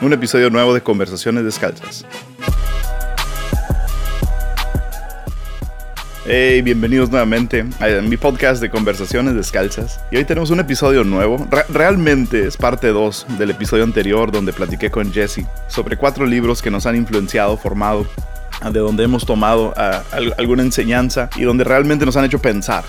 un episodio nuevo de Conversaciones Descalzas. Hey, bienvenidos nuevamente a mi podcast de Conversaciones Descalzas. Y hoy tenemos un episodio nuevo. realmente es parte 2 del episodio anterior donde platiqué con Jesse sobre cuatro libros que nos han influenciado, formado, de donde hemos tomado ah, alguna enseñanza y donde realmente nos han hecho pensar.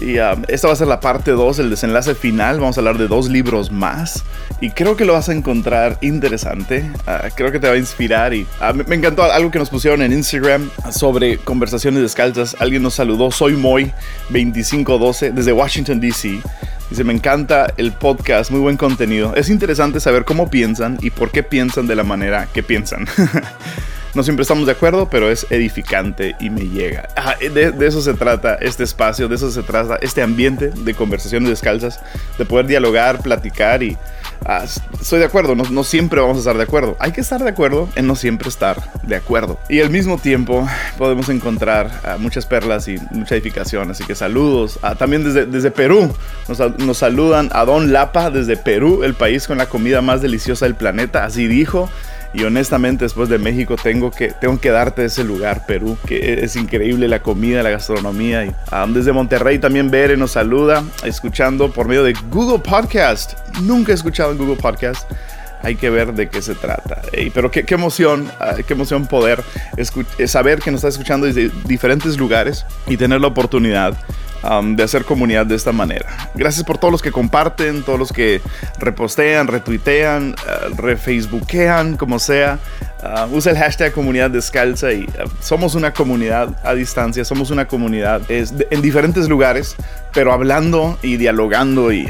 Y um, esta va a ser la parte 2, el desenlace final. Vamos a hablar de dos libros más. Y creo que lo vas a encontrar interesante. Uh, creo que te va a inspirar. Y uh, me, encantó algo que nos pusieron en Instagram sobre conversaciones descalzas. Alguien nos saludó. Soy Moy2512 desde Washington, D.C. Dice, me encanta el podcast, muy buen contenido. Es interesante saber cómo piensan y por qué piensan de la manera que piensan. No siempre estamos de acuerdo, pero es edificante y me llega. de, eso se trata este espacio, de eso se trata este ambiente de conversaciones descalzas, de poder dialogar, platicar y ah, estoy de acuerdo, no, siempre vamos a estar de acuerdo. Hay que estar de acuerdo en no siempre estar de acuerdo. Y al mismo tiempo podemos encontrar ah, muchas perlas y mucha edificación. Así que saludos. Ah, también desde, desde Perú nos, nos saludan a Don Lapa desde Perú, el país con la comida más deliciosa del planeta. Así dijo. Y honestamente, después de México, tengo que, tengo que darte ese lugar, Perú, que es increíble la comida, la gastronomía. Y, desde Monterrey también Bere nos saluda, escuchando por medio de Google Podcast. Nunca he escuchado en Google Podcast hay que ver de qué se trata. pero qué, emoción, ah, qué emoción poder eh, saber que nos está escuchando desde diferentes lugares y tener la oportunidad de hacer comunidad de esta manera. Gracias por todos los que comparten, todos los que repostean, retuitean, uh, refacebookean, como sea. Uh, usa el hashtag comunidad descalza y uh, somos una comunidad a distancia, somos una comunidad en diferentes lugares, pero hablando y dialogando y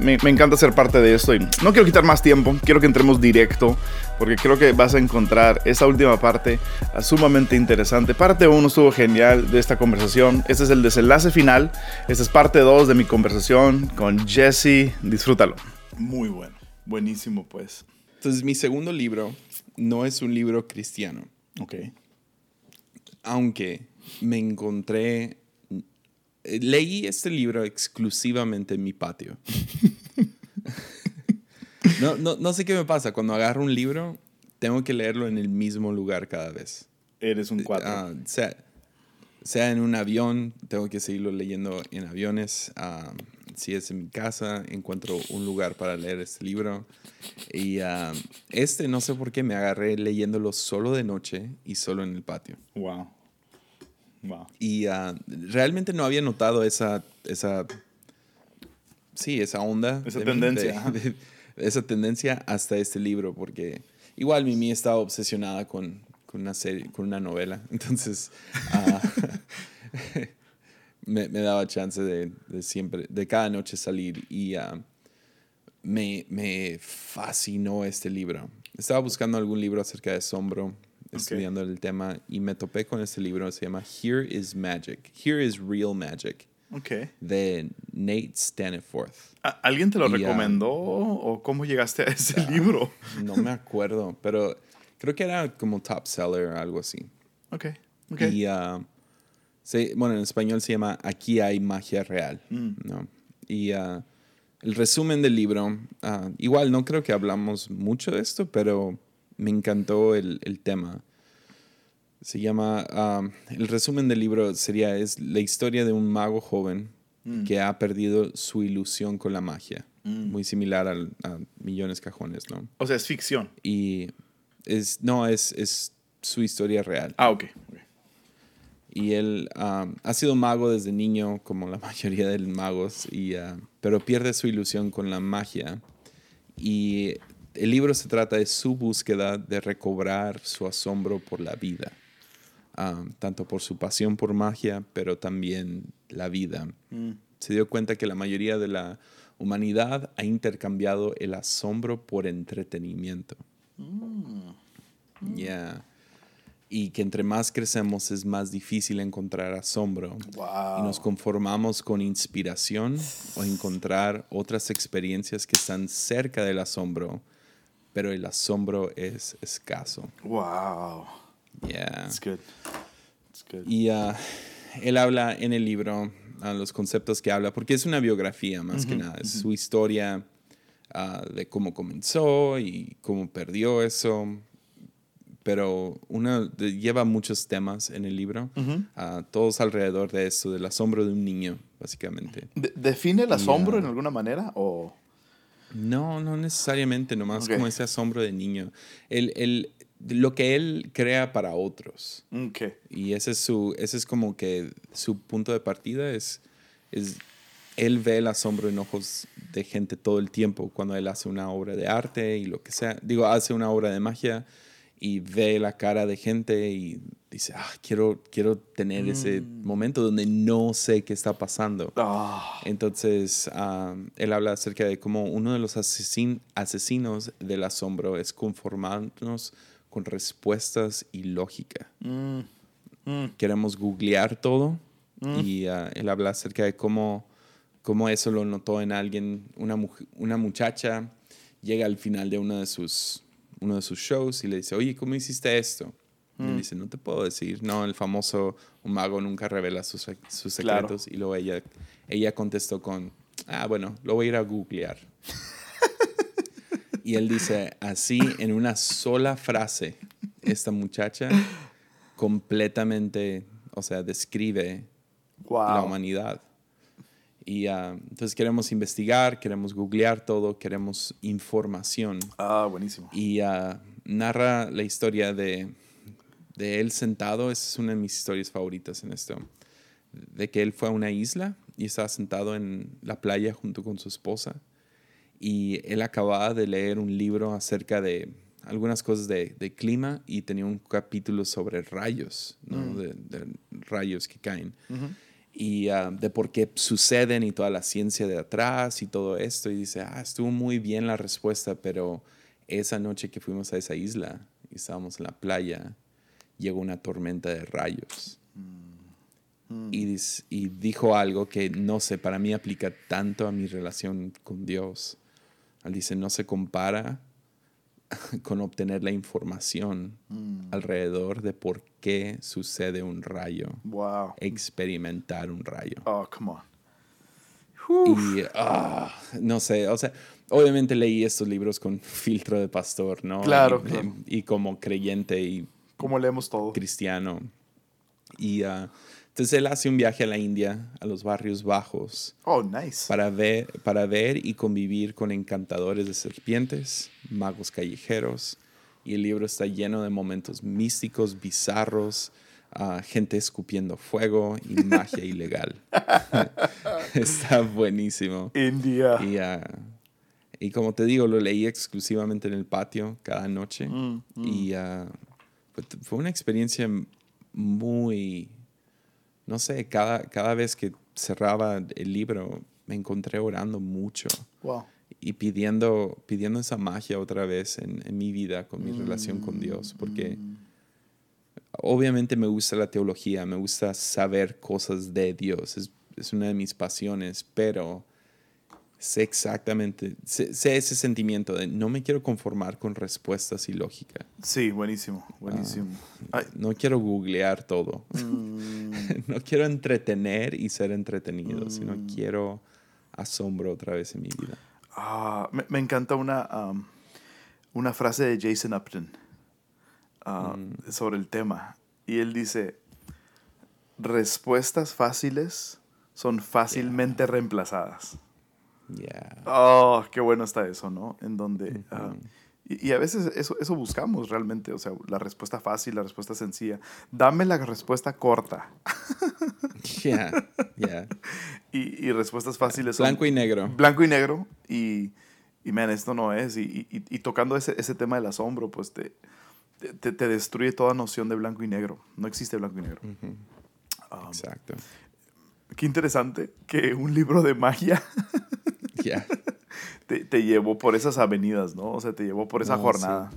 me, encanta ser parte de esto y no quiero quitar más tiempo, quiero que entremos directo porque creo que vas a encontrar esa última parte uh, sumamente interesante. Parte 1 estuvo genial de esta conversación, este es el desenlace final, esta es parte 2 de mi conversación con Jesse, disfrútalo. Muy bueno, buenísimo pues. Entonces mi segundo libro no es un libro cristiano. Ok. Aunque me encontré. Leí este libro exclusivamente en mi patio. no, no, no, sé qué me pasa. Cuando agarro un libro, tengo que leerlo en el mismo lugar cada vez. Eres un cuatro. Ah, sea, sea, en un avión, tengo que seguirlo leyendo en aviones. Ah, si es en mi casa, encuentro un lugar para leer este libro. Y ah, este, no sé por qué, me agarré leyéndolo solo de noche y solo en el patio. Wow. Wow. Y uh, realmente no había notado esa, esa, sí, esa onda. Esa tendencia. esa tendencia hasta este libro, porque igual Mimi estaba obsesionada con, con una serie, con una novela. Entonces, uh, me, me, daba chance de, de, siempre, de cada noche salir y me, me, fascinó este libro. Estaba buscando algún libro acerca de asombro, estudiando el tema, y me topé con este libro, se llama Here is Magic, Here is Real Magic. Okay. De Nate Staniforth. ¿Alguien te lo recomendó o cómo llegaste a ese libro? No me acuerdo, pero creo que era como top seller o algo así. Ok. Y uh, bueno, en español se llama Aquí hay magia real. Mm. ¿no? Y uh, el resumen del libro, uh, igual no creo que hablamos mucho de esto, pero me encantó el, el tema. Se llama, um, el resumen del libro sería, es la historia de un mago joven mm. que ha perdido su ilusión con la magia. Mm. Muy similar a, a Millones Cajones, ¿no? O sea, es ficción. Y es, no, es, es su historia real. Ah, ok. Y él ha sido mago desde niño, como la mayoría de los magos, y, uh, pero pierde su ilusión con la magia. Y el libro se trata de su búsqueda de recobrar su asombro por la vida, tanto por su pasión por magia, pero también la vida. Mm. Se dio cuenta que la mayoría de la humanidad ha intercambiado el asombro por entretenimiento. Mm. Yeah y que entre más crecemos es más difícil encontrar asombro. Y nos conformamos con inspiración o encontrar otras experiencias que están cerca del asombro, pero el asombro es escaso. Wow. Yeah. That's good. good. Y uh, él habla en el libro, uh, los conceptos que habla, porque es una biografía más que nada, es su historia ah, de cómo comenzó y cómo perdió eso. Pero uno de- lleva muchos temas en el libro, ah, todos alrededor de eso, del asombro de un niño, básicamente. De- ¿Define el asombro Ya. en alguna manera? O... No, no necesariamente, nomás Ok. como ese asombro de niño. El, el- lo que él crea para otros. Ok. Y ese es, su, ese es como que su punto de partida es, es, él ve el asombro en ojos de gente todo el tiempo cuando él hace una obra de arte y lo que sea. Digo, hace una obra de magia y ve la cara de gente y dice, ah, quiero, quiero tener ese momento donde no sé qué está pasando. Ah, Entonces, am, él habla acerca de cómo uno de los asesin- asesinos del asombro es conformarnos con respuestas y lógica. mm, mm, Queremos googlear todo y ah, él habla acerca de cómo, cómo eso lo notó en alguien, una, una muchacha llega al final de uno de sus, uno de sus shows y le dice, oye, ¿cómo hiciste esto? Y él dice, no te puedo decir. No, el famoso un mago nunca revela sus, Claro. secretos. Y luego ella, ella contestó con, ah, bueno, lo voy a ir a googlear. y él dice, así en una sola frase, esta muchacha completamente, o sea, describe wow. la humanidad. Y ah, entonces queremos investigar, queremos googlear todo, queremos información. Ah, buenísimo. Y ah, narra la historia de, de él sentado, esa es una de mis historias favoritas en esto, de que él fue a una isla y estaba sentado en la playa junto con su esposa y él acababa de leer un libro acerca de algunas cosas de, de clima y tenía un capítulo sobre rayos, ¿no? de, de rayos que caen y ah, de por qué suceden y toda la ciencia de atrás y todo esto. Y dice, ah, estuvo muy bien la respuesta, pero esa noche que fuimos a esa isla y estábamos en la playa, llegó una tormenta de rayos. Y, dis- y dijo algo que no sé, para mí aplica tanto a mi relación con Dios. Él dice, no se compara con obtener la información alrededor de por qué sucede un rayo Wow. experimentar un rayo. Oh, come on. Y ah, no sé, o sea, obviamente leí estos libros con filtro de pastor, ¿no? Claro, y, claro. y como creyente y ¿Cómo leemos todo? cristiano. Y ah, entonces él hace un viaje a la India, a los barrios bajos, Oh, nice. para ver, para ver y convivir con encantadores de serpientes, magos callejeros. Y el libro está lleno de momentos místicos, bizarros, ah, gente escupiendo fuego y magia ilegal. está buenísimo. India. Y, ah, y como te digo, lo leí exclusivamente en el patio cada noche. Mm, Y ah, fue, fue una experiencia muy, no sé, cada, cada vez que cerraba el libro me encontré orando mucho Wow. y pidiendo, pidiendo esa magia otra vez en, en mi vida, con mi relación con Mm, Dios, porque obviamente me gusta la teología, me gusta saber cosas de Dios, es, es una de mis pasiones, pero sé exactamente, sé, sé ese sentimiento de no me quiero conformar con respuestas y lógica, Sí, buenísimo, buenísimo. Ay, no quiero googlear todo, mm, no quiero entretener y ser entretenido, sino quiero asombro otra vez en mi vida. ah, me, me encanta una, um, una frase de Jason Upton ah, sobre el tema. Y él dice, respuestas fáciles son fácilmente reemplazadas. Yeah. Oh, qué bueno está eso, ¿no? En donde... ah, y, y a veces eso, eso buscamos realmente, o sea, la respuesta fácil, la respuesta sencilla. Dame la respuesta corta. Yeah, yeah. Y, y respuestas fáciles son... Blanco y negro. blanco y negro y, y man, esto no es. Y, y- y tocando ese, ese tema del asombro, pues te, te, te destruye toda noción de blanco y negro. No existe blanco y negro. Um, Exacto. qué interesante que un libro de magia Yeah. te, te llevó por esas avenidas, ¿no? O sea, te llevó por esa No, jornada.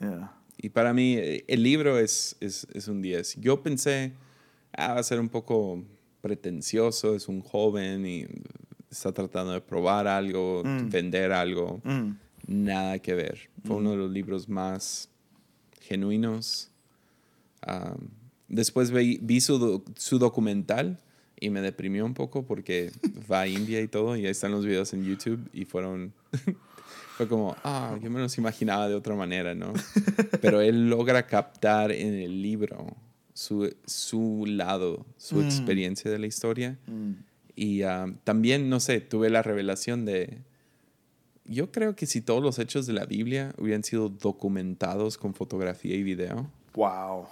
Yeah. Y para mí, el libro es, es, es un 10. Yo pensé, ah, va a ser un poco pretencioso, es un joven y está tratando de probar algo, Mm. vender algo. Mm, Nada que ver. Fue uno de los libros más genuinos. Ah, después vi, vi su, su documental y me deprimió un poco porque va a India y todo y ahí están los videos en YouTube y fueron fue como, ah, yo me los imaginaba de otra manera, ¿no? Pero él logra captar en el libro su, su lado, su Mm. experiencia de la historia. Y ah, también, no sé, tuve la revelación de... Yo creo que si todos los hechos de la Biblia hubieran sido documentados con fotografía y video, Wow.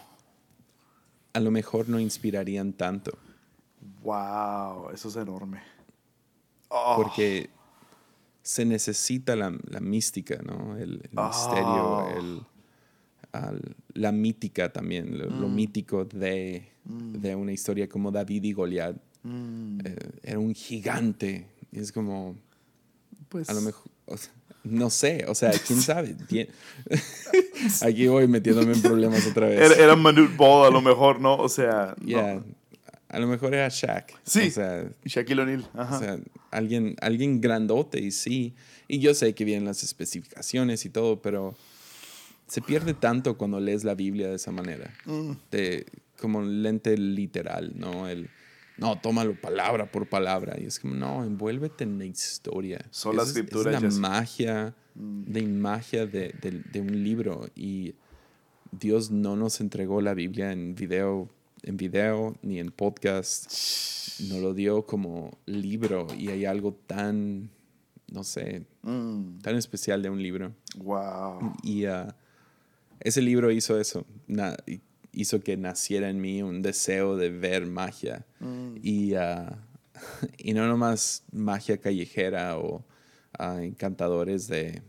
a lo mejor no inspirarían tanto. Wow. Eso es enorme. Oh, Porque se necesita la, la mística, ¿no? El, el Ah. misterio, el, al- la mítica también, lo, Mm. lo mítico de, de una historia como David y Goliat. mm, Eh, era un gigante. Y es como, pues, a lo mejor, o sea, no sé, o sea, quién sabe. Aquí voy metiéndome en problemas otra vez. Era, era Manute Ball a lo mejor, ¿no? O sea, no. A lo mejor era Shaq. Sí. O sea, Shaquille O'Neal. O sea, alguien, alguien grandote y sí. Y yo sé que vienen las especificaciones y todo, pero se pierde tanto cuando lees la Biblia de esa manera. Mm. De, como un lente literal, ¿no? El, no, tómalo palabra por palabra. Y es como, no, envuélvete en la historia. Sola Esa es- escritura, Es, la magia, de magia de, de- de un libro. Y Dios no nos entregó la Biblia en video, en video ni en podcast nos lo dio como libro y hay algo tan, no sé, Mm, tan especial de un libro. wow. Y ah, ese libro hizo eso, na- hizo que naciera en mí un deseo de ver magia. Mm. Y, ah, y no nomás magia callejera o ah, encantadores de,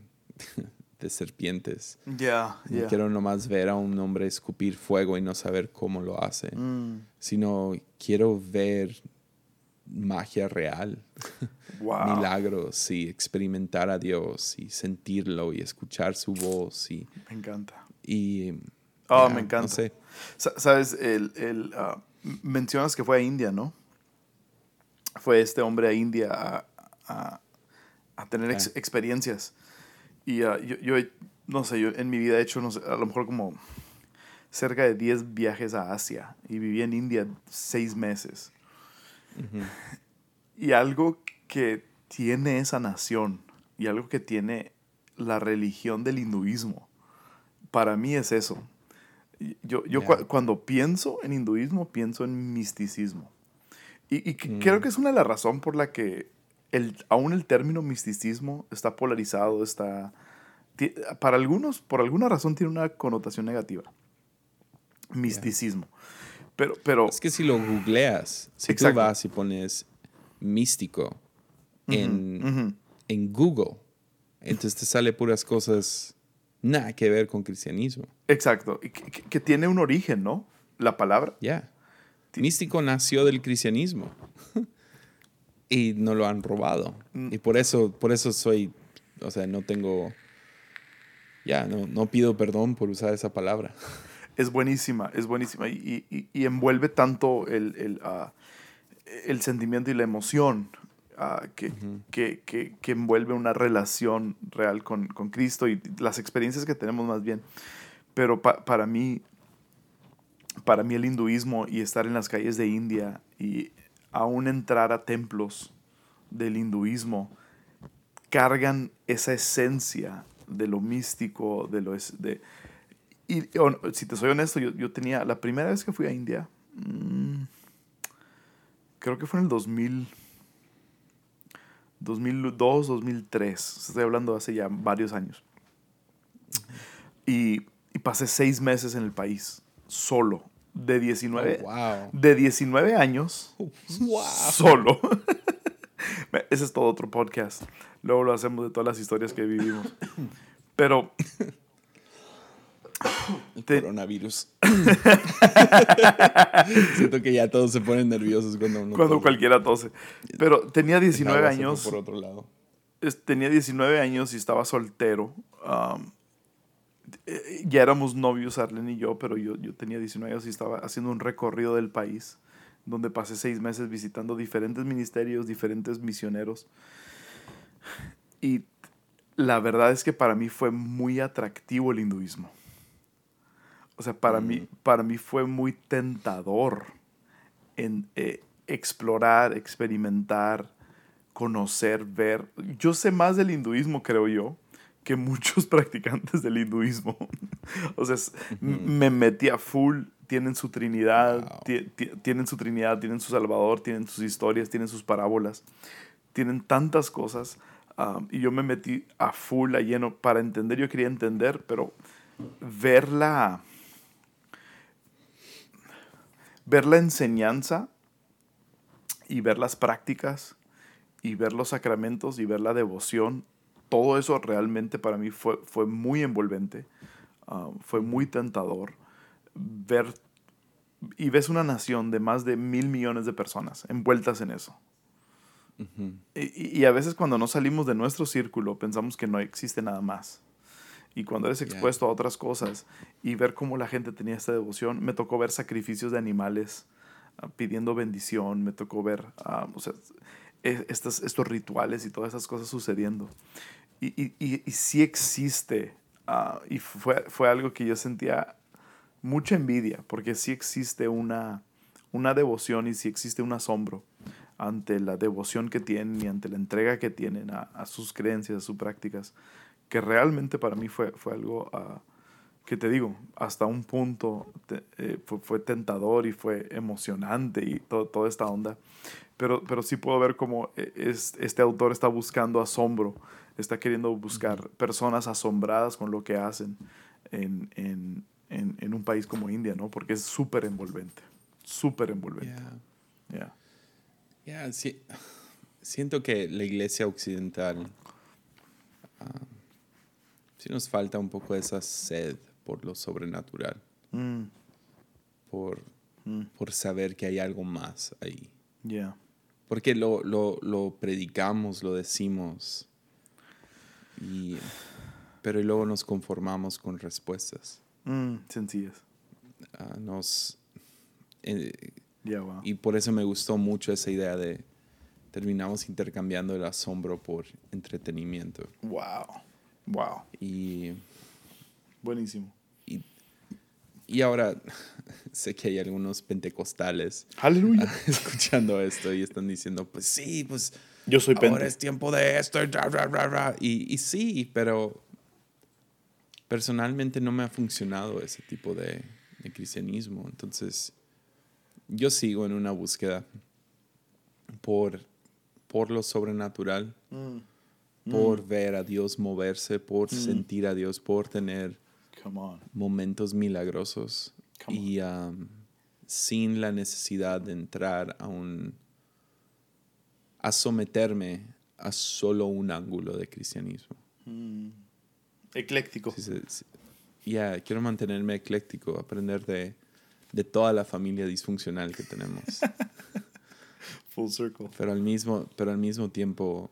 de serpientes. Ya, No ya. quiero nomás ver a un hombre escupir fuego y no saber cómo lo hace Mm, sino quiero ver magia real, wow. milagros y experimentar a Dios y sentirlo y escuchar su voz y, Me encanta. y Oh, me encanta. No sé. Sa- Sabes, el, el, m- mencionas que fue a India, ¿no? Fue este hombre a India a, a- a tener ex- Ah. experiencias. Y ah, yo, yo no sé, yo en mi vida he hecho, no sé, a lo mejor como cerca de 10 viajes a Asia y viví en India seis meses. Ujú. Y algo que tiene esa nación y algo que tiene la religión del hinduismo, para mí es eso. Yo, yo Ya. cua- cuando pienso en hinduismo, pienso en misticismo. Y, y Mm. creo que es una de las razones por la que el, aún el término misticismo está polarizado, está... Para algunos, por alguna razón, tiene una connotación negativa. Misticismo. Pero, pero Es que si lo googleas, si Exacto. tú vas y pones místico en, en Google, entonces te sale puras cosas nada que ver con cristianismo. exacto. Que- que tiene un origen, ¿no? La palabra. Ya. Místico nació del cristianismo. Y no lo han robado. Mm. Y por eso, por eso soy, o sea, no tengo, ya, no, no pido perdón por usar esa palabra. Es buenísima, es buenísima. Y, y- y envuelve tanto el, el, ah, el sentimiento y la emoción ah, que, que, que- que envuelve una relación real con, con Cristo y las experiencias que tenemos más bien. Pero pa- para mí, para mí el hinduismo y estar en las calles de India y aún entrar a templos del hinduismo cargan esa esencia de lo místico, de lo es, de, y si te soy honesto, yo, yo tenía, la primera vez que fui a India, mm, creo que fue en el 2000, 2002, 2003, estoy hablando hace ya varios años. Y, y pasé seis meses en el país, solo, de 19, Oh, wow. de 19 años, Wow. solo. Ese es todo otro podcast. Luego lo hacemos de todas las historias que vivimos. Pero El Te- coronavirus. Siento que ya todos se ponen nerviosos cuando uno cuando tose. cualquiera tose. Pero tenía El 19 agua se fue años. Por otro lado. Tenía 19 años y estaba soltero. um, eh, ya éramos novios, Arlen y yo, pero yo, yo tenía 19 años y estaba haciendo un recorrido del país, donde pasé seis meses visitando diferentes ministerios, diferentes misioneros. Y la verdad es que para mí fue muy atractivo el hinduismo. O sea, para, mí, para mí fue muy tentador en eh, explorar, experimentar conocer, ver. Yo sé más del hinduismo, creo yo, que muchos practicantes del hinduismo. o sea, me metí a full. Tienen su Trinidad, tienen su Trinidad, tienen su Salvador, tienen sus historias, tienen sus parábolas, tienen tantas cosas. Um, y yo me metí a full, a lleno, para entender. Yo quería entender, pero ver la, ver la enseñanza y ver las prácticas y ver los sacramentos y ver la devoción todo eso realmente para mí fue, fue muy envolvente, ah, fue muy tentador ver y ves una nación de más de mil millones de personas envueltas en eso. y, y, a veces cuando no salimos de nuestro círculo pensamos que no existe nada más. Y cuando eres expuesto a otras cosas y ver cómo la gente tenía esta devoción, me tocó ver sacrificios de animales ah, pidiendo bendición, me tocó ver uh, o sea, estos, estos rituales y todas esas cosas sucediendo. Y, y, y, sí existe, ah, y fue, fue algo que yo sentía mucha envidia, porque sí existe una, una devoción y sí existe un asombro ante la devoción que tienen y ante la entrega que tienen a, sus creencias, a sus prácticas, que realmente para mí fue, fue algo uh, que te digo, hasta un punto eh, fue, fue, tentador y fue emocionante y todo, toda esta onda, pero, pero sí puedo ver cómo eh, es, este autor está buscando asombro está queriendo buscar personas asombradas con lo que hacen en, en, en, un país como India, ¿no? Porque es súper envolvente, súper envolvente. Yeah. Yeah. sí. Siento que la iglesia occidental ah, sí nos falta un poco esa sed por lo sobrenatural, mm. por, mm. por saber que hay algo más ahí. Yeah. Porque lo, lo, lo predicamos, lo decimos, y, pero luego nos conformamos con respuestas. Mm, sencillas. Ah, nos, eh, Y por eso me gustó mucho esa idea de terminamos intercambiando el asombro por entretenimiento. Wow. Wow. Y. Buenísimo. Y, ahora sé que hay algunos pentecostales Aleluya. escuchando esto y están diciendo, pues sí, pues yo soy Ahora es tiempo de esto. Y, y, sí, pero personalmente no me ha funcionado ese tipo de, cristianismo. Entonces, yo sigo en una búsqueda por, por lo sobrenatural, mm. por mm. ver a Dios moverse, por mm. sentir a Dios, por tener momentos milagrosos y um, sin la necesidad de entrar a un a someterme a solo un ángulo de cristianismo. Mm. Ecléctico. Ya, quiero mantenerme ecléctico, aprender de, de, toda la familia disfuncional que tenemos. Full circle. Pero al, mismo, pero al mismo tiempo,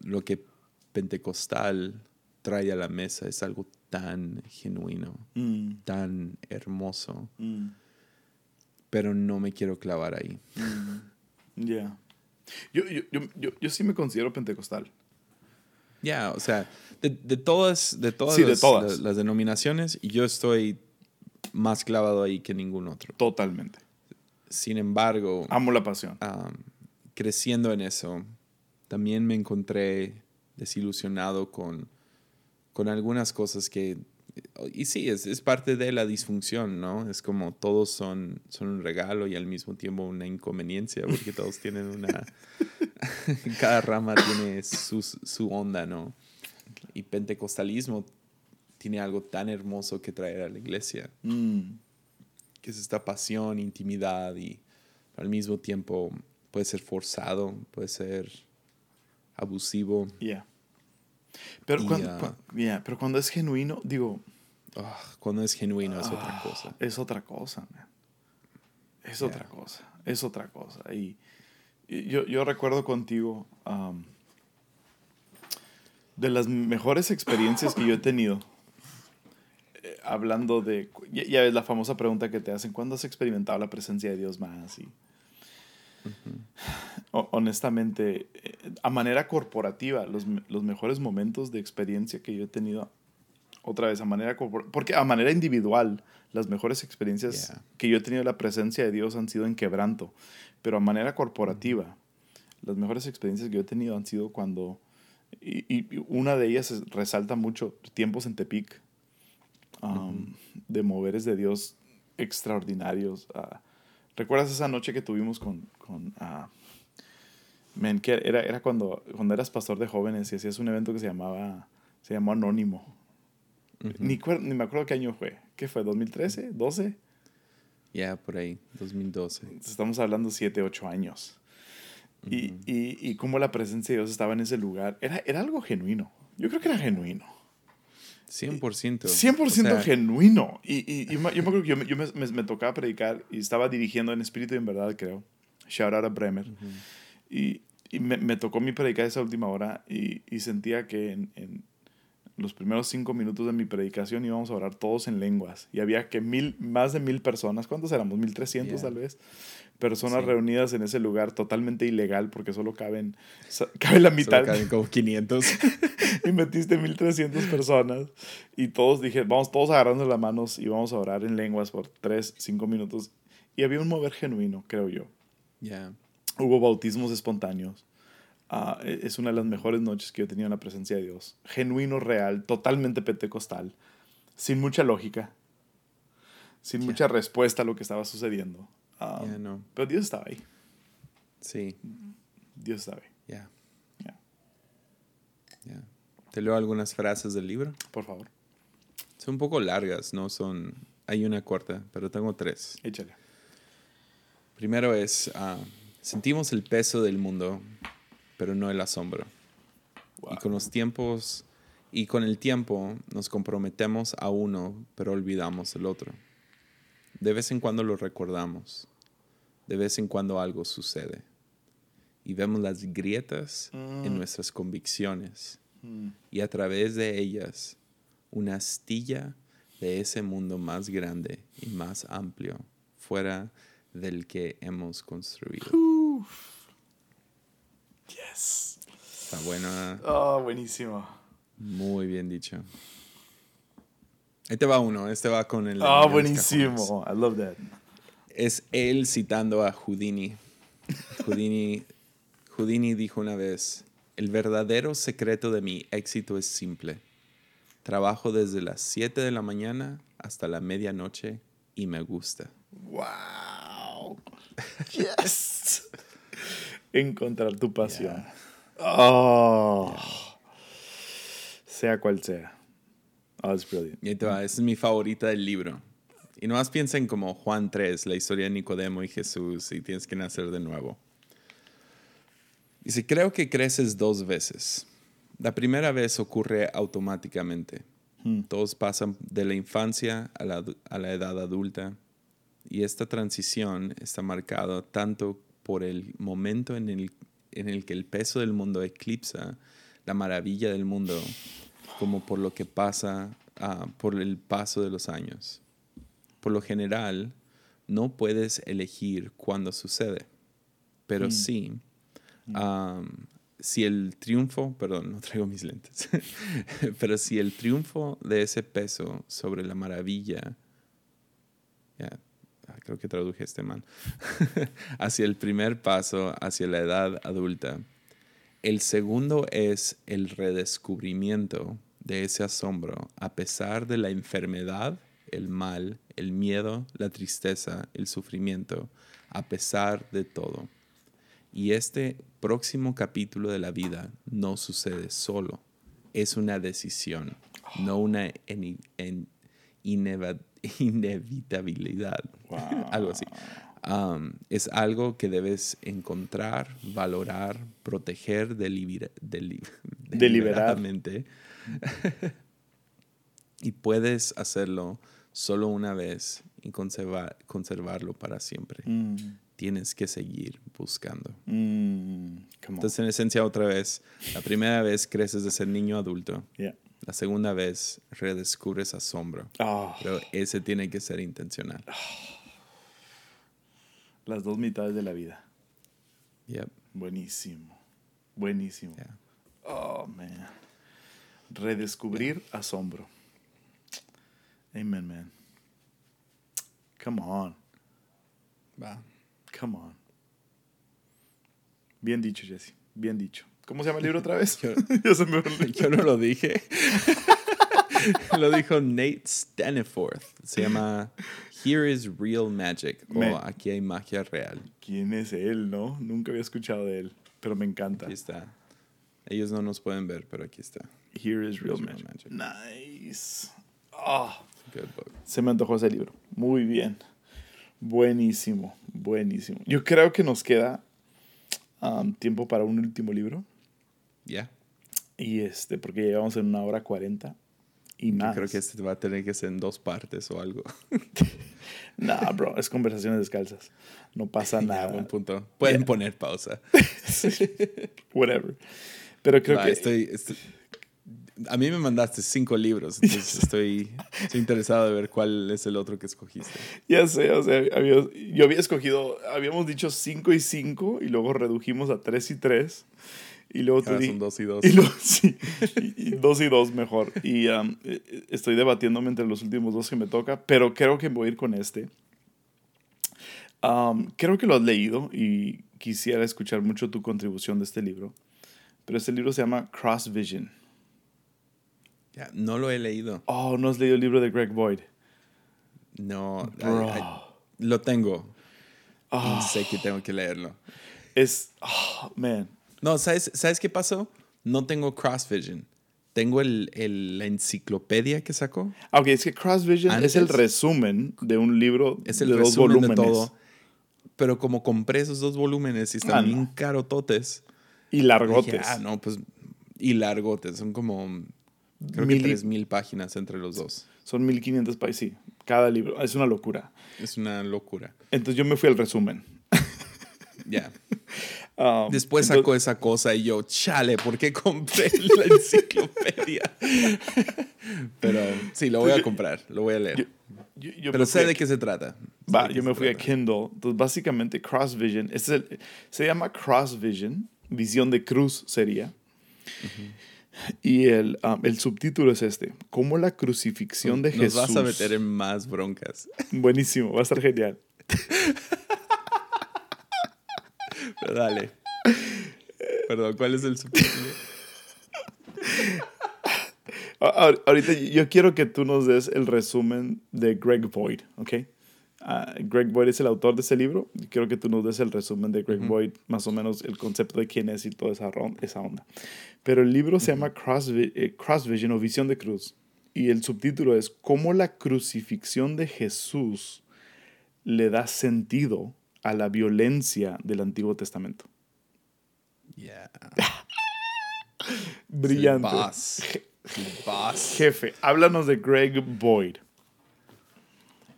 lo que pentecostal trae a la mesa es algo tan genuino, mm. tan hermoso. Mm. Pero no me quiero clavar ahí. Ya. Yo, yo, yo, yo, sí me considero pentecostal. Ya, o sea, de, de, todas, de todas, las, denominaciones, y yo estoy más clavado ahí que ningún otro. Totalmente. Sin embargo... Amo la pasión. creciendo en eso, también me encontré desilusionado con, con algunas cosas que y sí, es, es, parte de la disfunción, ¿no? Es como todos son, son un regalo y al mismo tiempo una inconveniencia, porque todos tienen una... cada rama tiene su, su onda, ¿no? Y pentecostalismo tiene algo tan hermoso que traer a la iglesia, mm. que es esta pasión, intimidad y al mismo tiempo puede ser forzado, puede ser abusivo. Yeah. Pero, cuando, pero cuando es genuino, digo... Ah, cuando es genuino es otra ah, cosa. Es otra cosa, man. Es otra cosa. Es otra cosa. Y, yo, yo, recuerdo contigo de las mejores experiencias que yo he tenido. Eh, hablando de... Ya, ves la famosa pregunta que te hacen, ¿cuándo has experimentado la presencia de Dios más? Y, honestamente, eh, a manera corporativa, los, los, mejores momentos de experiencia que yo he tenido, otra vez, a manera porque a manera individual, las mejores experiencias que yo he tenido la presencia de Dios han sido en quebranto, pero a manera corporativa, las mejores experiencias que yo he tenido han sido cuando, y, y una de ellas resalta mucho, tiempos en Tepic, um, de moveres de Dios extraordinarios. Uh, ¿Recuerdas esa noche que tuvimos con... con uh, que era, era cuando, cuando eras pastor de jóvenes y hacías un evento que se llamaba, se llamó Anónimo. ni, ni, me acuerdo qué año fue. ¿Qué fue? ¿2013? ¿12? Ya, por ahí, 2012. Estamos hablando 7, 8 años. y, y, y cómo la presencia de Dios estaba en ese lugar. Era, era algo genuino. Yo creo que era genuino. 100%. 100% genuino. Y, y, y, yo me acuerdo que yo, yo me, me, tocaba predicar y estaba dirigiendo en espíritu y en verdad, creo. Shout out a Bremer. Y, y me, me, tocó mi predicar esa última hora y, y sentía que en, en, los primeros cinco minutos de mi predicación íbamos a orar todos en lenguas. Y había que mil, más de mil personas, ¿cuántos éramos? ¿Mil trescientos tal vez? Personas reunidas en ese lugar totalmente ilegal porque solo caben, cabe la mitad. Solo caben como 500. y metiste 1300 personas. Y todos dije, vamos todos agarrando las manos y vamos a orar en lenguas por tres, cinco minutos. Y había un mover genuino, creo yo. Ya. Hubo bautismos espontáneos. Uh, es una de las mejores noches que yo he tenido en la presencia de Dios. Genuino, real, totalmente pentecostal, sin mucha lógica, sin yeah. mucha respuesta a lo que estaba sucediendo. Um, yeah, no. Pero Dios estaba ahí. Sí. Dios estaba ahí. Ya. Yeah. ¿Te leo algunas frases del libro? Por favor. Son un poco largas, ¿no? Son... Hay una corta, pero tengo tres. Échale. Primero es, uh, sentimos el peso del mundo pero no el asombro. Wow. Y con los tiempos y con el tiempo nos comprometemos a uno, pero olvidamos el otro. De vez en cuando lo recordamos. De vez en cuando algo sucede. Y vemos las grietas mm. en nuestras convicciones. Mm. Y a través de ellas, una astilla de ese mundo más grande y más amplio, fuera del que hemos construido. Yes. Está buena. Oh, buenísimo. Muy bien dicho. Este va uno, este va con el. Oh, buenísimo. I love that. Es él citando a Houdini. Houdini, Houdini dijo una vez: El verdadero secreto de mi éxito es simple. Trabajo desde las 7 de la mañana hasta la medianoche y me gusta. ¡Wow! ¡Yes! encontrar tu pasión. Yeah. Oh. Yeah. Sea cual sea. Oh, it's brilliant. Y te va, esa es mi favorita del libro. Y no más piensen como Juan 3, la historia de Nicodemo y Jesús, y tienes que nacer de nuevo. Dice, creo que creces dos veces. La primera vez ocurre automáticamente. Hmm. Todos pasan de la infancia a la, a la edad adulta. Y esta transición está marcada tanto por el momento en el, en el que el peso del mundo eclipsa la maravilla del mundo, como por lo que pasa uh, por el paso de los años. Por lo general, no puedes elegir cuándo sucede, pero mm. sí, um, si el triunfo, perdón, no traigo mis lentes, pero si el triunfo de ese peso sobre la maravilla, yeah, creo que traduje este mal, hacia el primer paso, hacia la edad adulta. El segundo es el redescubrimiento de ese asombro, a pesar de la enfermedad, el mal, el miedo, la tristeza, el sufrimiento, a pesar de todo. Y este próximo capítulo de la vida no sucede solo, es una decisión, no una en, inevitabilidad, algo así. Um, es algo que debes encontrar, valorar, proteger delibera, deli, deliberadamente. y puedes hacerlo solo una vez y conservar, conservarlo para siempre. Mm. Tienes que seguir buscando. Mm. Entonces, en esencia, otra vez, la primera vez creces de ser niño adulto. Yeah. La segunda vez redescubres asombro. Oh. Pero ese tiene que ser intencional. Las dos mitades de la vida. Yep. Buenísimo. Buenísimo. Yeah. Oh, man. Redescubrir yeah. asombro. Amen, man. Come on. Va. Come on. Bien dicho, Jesse. Bien dicho. ¿Cómo se llama el libro otra vez? Yo- se me. Yo no lo dije. lo dijo Nate Staniforth. Se llama Here is Real Magic. O Me- Aquí hay magia real. ¿Quién es él, no? Nunca había escuchado de él, pero me encanta. Aquí está. Ellos no nos pueden ver, pero aquí está. Here is Real Real Magic. Magic. Nice. Ah, Good book. se me antojó ese libro. Muy bien. Buenísimo, buenísimo. Yo creo que nos queda um, tiempo para un último libro. Ya. Y este, porque llevamos en una hora cuarenta y Yo más. creo que este va a tener que ser en dos partes o algo. Nah, bro, es conversaciones descalzas. No pasa nada. buen punto. Pueden Yeah. poner pausa. Whatever. Pero creo Va, que estoy, estoy- A mí me mandaste cinco libros, entonces estoy, estoy interesado de ver cuál es el otro que escogiste. ya sé, o sea, había- yo había escogido, habíamos dicho 5 y 5 y luego redujimos a 3 y 3 y luego tú Ahora di- son dos y dos. Y luego, sí, y, y dos y dos mejor. Y um, eh, eh, estoy debatiéndome entre los últimos dos que me toca, pero creo que voy a ir con este. Um, creo que lo has leído y quisiera escuchar mucho tu contribución de este libro. Pero este libro se llama Cross Vision. Ya, no lo he leído. Oh, no has leído el libro de Greg Boyd. No, Bro. I- I- lo tengo. Ah. Y sé que tengo que leerlo. Es, oh, man. No, ¿sabes, ¿sabes qué pasó? No tengo Cross Vision. Tengo el, el- la enciclopedia que sacó. Ah, Ok, es que Cross Vision Antes- es el resumen de un libro Es el de dos resumen volúmenes. de todo. Pero como compré esos dos volúmenes y están Ah, bien carototes. Y dije, largotes. ah, no, pues. Y largotes. Son como. Creo Mil que 3000 páginas entre los dos. Son 1500 países, sí. Cada libro. Es una locura. Es una locura. Entonces yo me fui al resumen. Ya. Um, Después entonces- sacó esa cosa y yo, chale, ¿por qué compré la enciclopedia? Pero sí, lo voy a comprar, lo voy a leer. Yo, yo- yo Pero sé de qué se trata. Va, yo me fui a. Kindle. Entonces, básicamente, Cross Vision. este es el- se llama Cross Vision. Visión de cruz sería. Y el, um, el subtítulo es este. Cómo la crucifixión de Nos Jesús. vas a meter en más broncas. Buenísimo, va a estar genial. Dale. Perdón, ¿cuál es el subtítulo? Ahorita yo quiero que tú nos des el resumen de Greg Boyd, ¿ok? Ah, Greg Boyd es el autor de ese libro. y Quiero que tú nos des el resumen de Greg Boyd, más o menos el concepto de quién es y toda esa, esa onda. Pero el libro se llama Cross, eh, Cross Vision o Visión de Cruz. Y el subtítulo es Cómo la crucifixión de Jesús le da sentido a la violencia del Antiguo Testamento. Yeah. Brillante. El boss. El boss. Jefe, háblanos de Greg Boyd.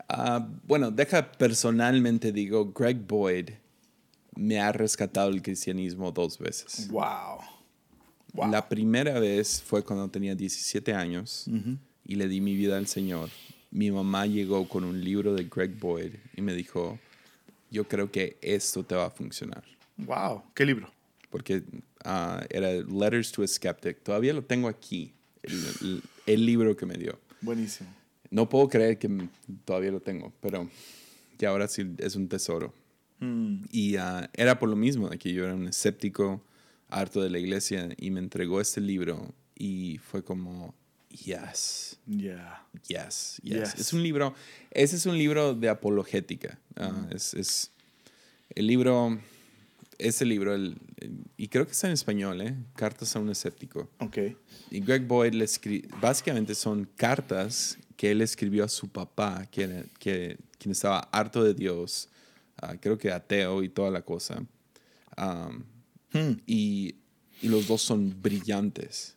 Ah, bueno, deja personalmente digo, Greg Boyd me ha rescatado el cristianismo dos veces. Wow. Wow. La primera vez fue cuando tenía 17 años y le di mi vida al Señor. Mi mamá llegó con un libro de Greg Boyd y me dijo, yo creo que esto te va a funcionar. Wow. ¿Qué libro? Porque ah, era Letters to a Skeptic. Todavía lo tengo aquí, el, el- libro que me dio. Buenísimo. No puedo creer que todavía lo tengo, pero que ahora sí es un tesoro. Y ah, era por lo mismo, de que yo era un escéptico, harto de la iglesia, y me entregó este libro y fue como, yes, Ya. yes, yes. Yes. Es un libro, ese es un libro de apologética. Ah, es, es el libro, ese libro, el- el- y creo que está en español, ¿eh? Cartas a un escéptico. Ok. Y Greg Boyd le escri- básicamente son cartas que él escribió a su papá, que era- que, quien estaba harto de Dios, ah, creo que ateo y toda la cosa. Am, Hmm. y, y los dos son brillantes.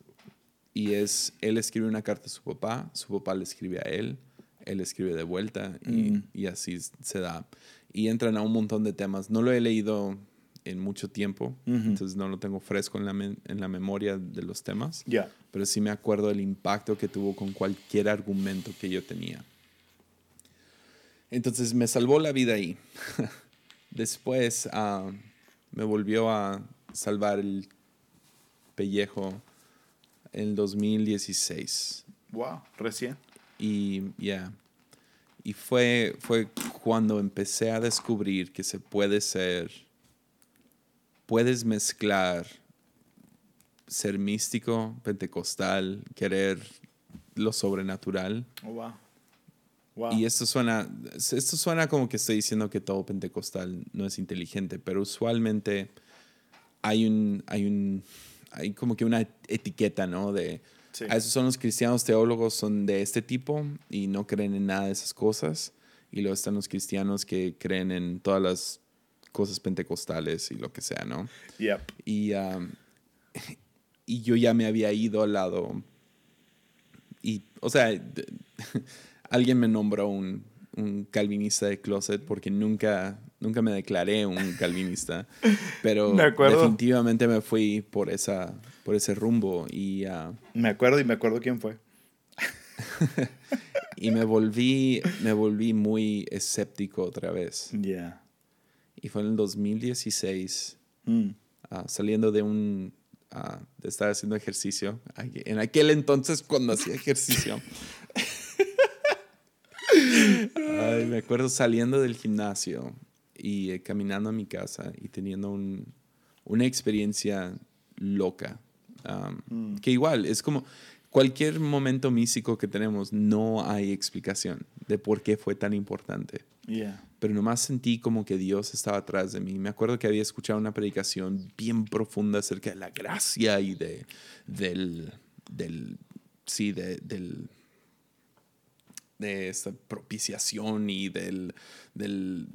Y es, él escribe una carta a su papá, su papá le escribe a él, él escribe de vuelta y, Mm. y así se da. Y entran a un montón de temas. No lo he leído en mucho tiempo, entonces no lo tengo fresco en la, en la memoria de los temas Ya. pero sí me acuerdo del impacto que tuvo con cualquier argumento que yo tenía. Entonces me salvó la vida ahí. Después ah, me volvió a salvar el pellejo el 2016. Wow. Recién. Y ya. Y fue, fue cuando empecé a descubrir que se puede ser puedes mezclar ser místico, pentecostal, querer lo sobrenatural. Oh, wow. Wow. Y esto suena, esto suena como que estoy diciendo que todo pentecostal no es inteligente, pero usualmente hay un, hay un, hay como que una etiqueta, ¿no? De, Sí. a esos son los cristianos teólogos, son de este tipo y no creen en nada de esas cosas. Y luego están los cristianos que creen en todas las cosas pentecostales y lo que sea, ¿no? Yep. Y, um, y yo ya me había ido al lado. Y, o sea, alguien me nombró un, un calvinista de closet porque nunca, nunca me declaré un calvinista. Pero Me definitivamente me fui por, esa, por ese rumbo. Y, uh, Me acuerdo y me acuerdo quién fue. y me, volví, me volví muy escéptico otra vez. Yeah. Y fue en el 2016. Mm. ah, saliendo de un ah, de estar haciendo ejercicio en aquel entonces cuando hacía ejercicio Ay, me acuerdo saliendo del gimnasio y eh, caminando a mi casa y teniendo un- una experiencia loca um, que igual es como cualquier momento místico que tenemos no hay explicación de por qué fue tan importante Yeah. pero nomás sentí como que Dios estaba atrás de mí. Me acuerdo que había escuchado una predicación bien profunda acerca de la gracia y de, del, del, sí, de, del, de esta propiciación y del, del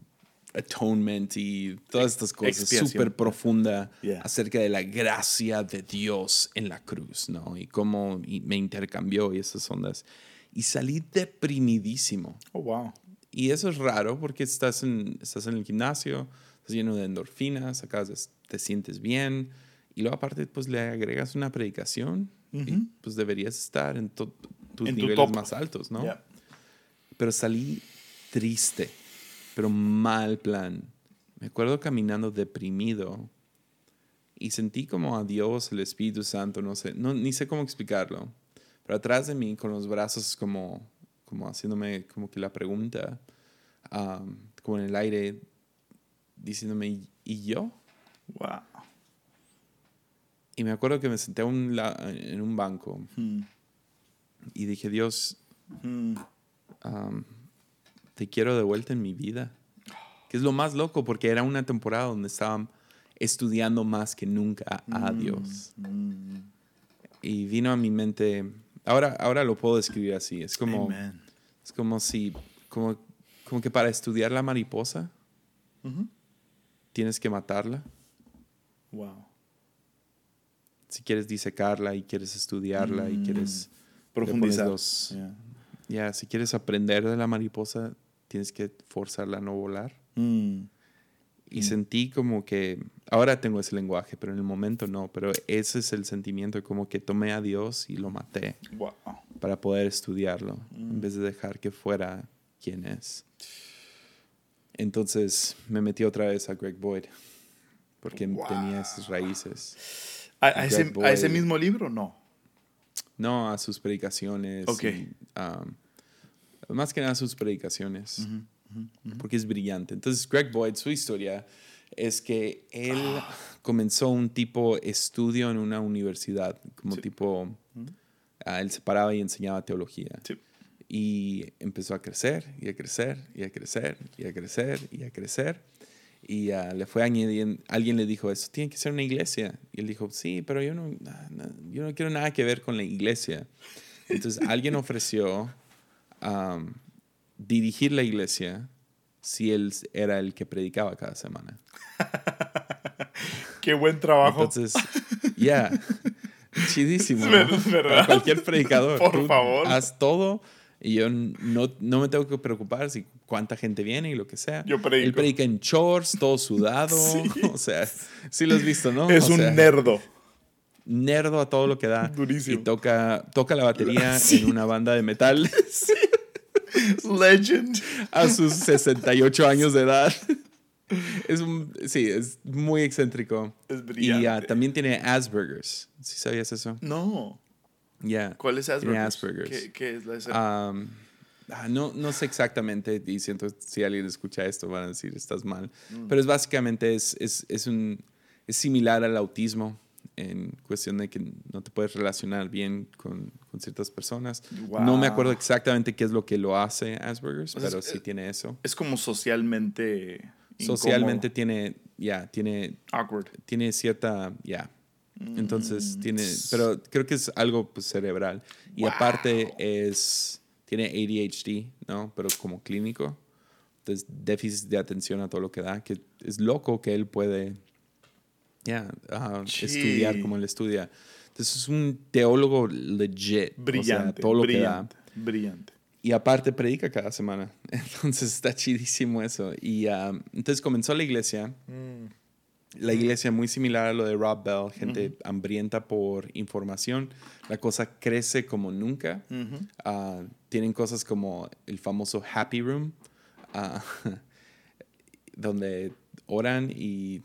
atonement y todas estas cosas súper profunda Yeah. acerca de la gracia de Dios en la cruz, ¿no? Y cómo y me intercambió y esas ondas. Y salí deprimidísimo. Oh, wow. Y eso es raro porque estás en, estás en el gimnasio, estás lleno de endorfinas, acá te sientes bien y luego aparte pues le agregas una predicación y Ujú. pues deberías estar en tus En tu niveles top. más altos, ¿no? Yeah. Pero salí triste, pero mal plan. Me acuerdo caminando deprimido y sentí como a Dios, el Espíritu Santo, no sé, no, ni sé cómo explicarlo. Pero atrás de mí, con los brazos como, como haciéndome como que la pregunta, um, como en el aire, diciéndome, ¿y yo? Wow. Y me acuerdo que me senté un la- en un banco Mm. y dije, Dios, Mm. Um, te quiero de vuelta en mi vida. Que es lo más loco porque era una temporada donde estaba estudiando más que nunca a Dios. Mm. Y vino a mi mente, ahora, ahora lo puedo describir así, es como, Amen. es como si, como, como que para estudiar la mariposa tienes que matarla. Wow. Si quieres disecarla y quieres estudiarla y quieres... le pones Profundizar. los- Yeah. Ya, si quieres aprender de la mariposa, tienes que forzarla a no volar. Mm. Y sentí como que, ahora tengo ese lenguaje, pero en el momento no, pero ese es el sentimiento, como que tomé a Dios y lo maté Wow. para poder estudiarlo, en vez de dejar que fuera quien es. Entonces me metí otra vez a Greg Boyd, porque Wow. tenía esas raíces. ¿A, a ese, a ese mismo libro? No. No, a sus predicaciones. Ok. y, um, más que nada a sus predicaciones. Porque es brillante. Entonces, Greg Boyd, su historia es que él comenzó un tipo estudio en una universidad, como Sí. tipo, ah, él se paraba y enseñaba teología. Sí. Y empezó a crecer y a crecer y a crecer y a crecer y a crecer. Y ah, le fue añadiendo, alguien le dijo, eso tiene que ser una iglesia. Y él dijo, sí, pero yo no, na- yo no quiero nada que ver con la iglesia. Entonces alguien ofreció am, dirigir la iglesia si él era el que predicaba cada semana. Qué buen trabajo. Entonces, ya, chidísimo. Ver- ¿no? ¿verdad? Para cualquier predicador. Por favor. Haz todo y yo no, no me tengo que preocupar si cuánta gente viene y lo que sea. Yo predico. Él predica en shorts, todo sudado. Sí. O sea, sí lo has visto, ¿no? es O un sea, nerdo. nerdo a todo lo que da. Durísimo. Y toca, toca la batería Sí. en una banda de metal Legend. a sus 68 años de edad. Es un, sí, es muy excéntrico. Es Y brillante. ah, también tiene Asperger's. ¿Sí sabías eso? No. Ya. ¿Cuál es Tiene Asperger's? Asperger's. ¿Qué, qué es la? Am, ah, no, no sé exactamente y siento si alguien escucha esto van a decir estás mal. Mm. Pero es básicamente es, es, es un, es similar al autismo en cuestión de que no te puedes relacionar bien con, con ciertas personas. No me acuerdo exactamente qué es lo que lo hace Asperger's, pero sí tiene eso. Es como socialmente... Socialmente tiene, ya, tiene... Awkward. Tiene cierta, ya. Entonces tiene, pero creo que es algo pues, cerebral. Y aparte es, tiene ADHD, ¿no? Pero como clínico. Entonces, déficit de atención a todo lo que da, que es loco que él puede ya estudiar como él estudia. Entonces es un teólogo legit. Brillante. todo lo brillante, que da. Brillante. Y aparte predica cada semana. Entonces está chidísimo eso. Y entonces comenzó la iglesia. Mm. La iglesia muy similar a lo de Rob Bell, gente hambrienta por información. La cosa crece como nunca. Ah, tienen cosas como el famoso Happy Room, Ah, donde oran y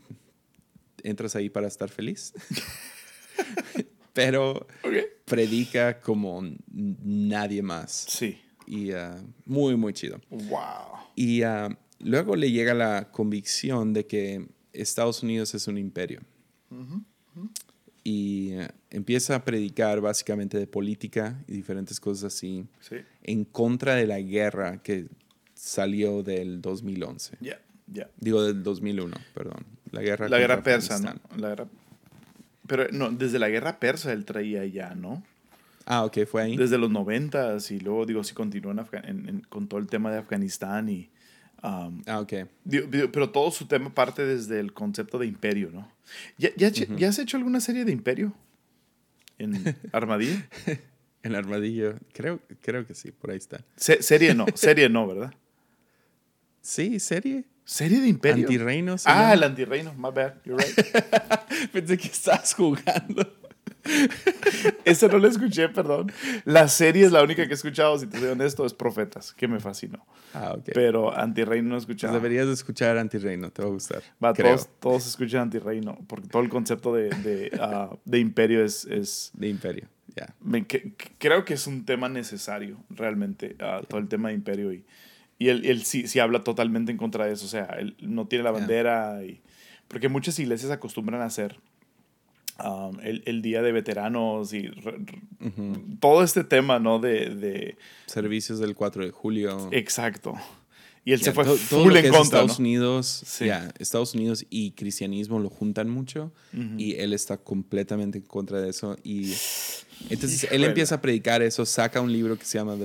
entras ahí para estar feliz. Pero predica como nadie más. Sí. Y ah, muy, muy chido. Wow. Y luego le llega la convicción de que Estados Unidos es un imperio. Y empieza a predicar básicamente de política y diferentes cosas así. En contra de la guerra que salió del 2011. Ya, ya. Digo del 2001, perdón. La guerra, la guerra persa, ¿no? La guerra... Pero no, desde la guerra persa él traía ya, ¿no? Ah, ok, fue ahí. Desde los noventas y luego, digo, sí continuó con todo el tema de Afganistán y... Um, ah, ok. pero todo su tema parte desde el concepto de imperio, ¿no? ¿Ya, ya, ¿ya has hecho alguna serie de imperio? ¿En Armadillo? en Armadillo, creo, creo que sí, por ahí está. serie no, serie no, ¿verdad? Sí, serie. ¿Serie de Imperio? Antirreino. ah, el Antirreino. My bad. You're right. Pensé que estabas jugando. Esa no la escuché, perdón. La serie es la única que he escuchado, si te soy honesto, es Profetas, que me fascinó. Ah, ok. Pero Antirreino no he escuchado. Pues deberías escuchar Antirreino, te va a gustar. Va, todos, todos escuchan Antirreino, porque todo el concepto de, de, ah, de imperio es, es... De imperio, ya. creo que es un tema necesario, realmente, uh, todo el tema de imperio y y él, él sí, sí, habla totalmente en contra de eso. O sea, él no tiene la bandera. Y, porque muchas iglesias acostumbran a hacer um, el, el, día de veteranos y todo este tema, ¿no? De, de, Servicios del 4 de julio. Exacto. Y él se fue full en contra. Estados Unidos, Estados Unidos y cristianismo lo juntan mucho y él está completamente en contra de eso. Y entonces él empieza a predicar eso, saca un libro que se llama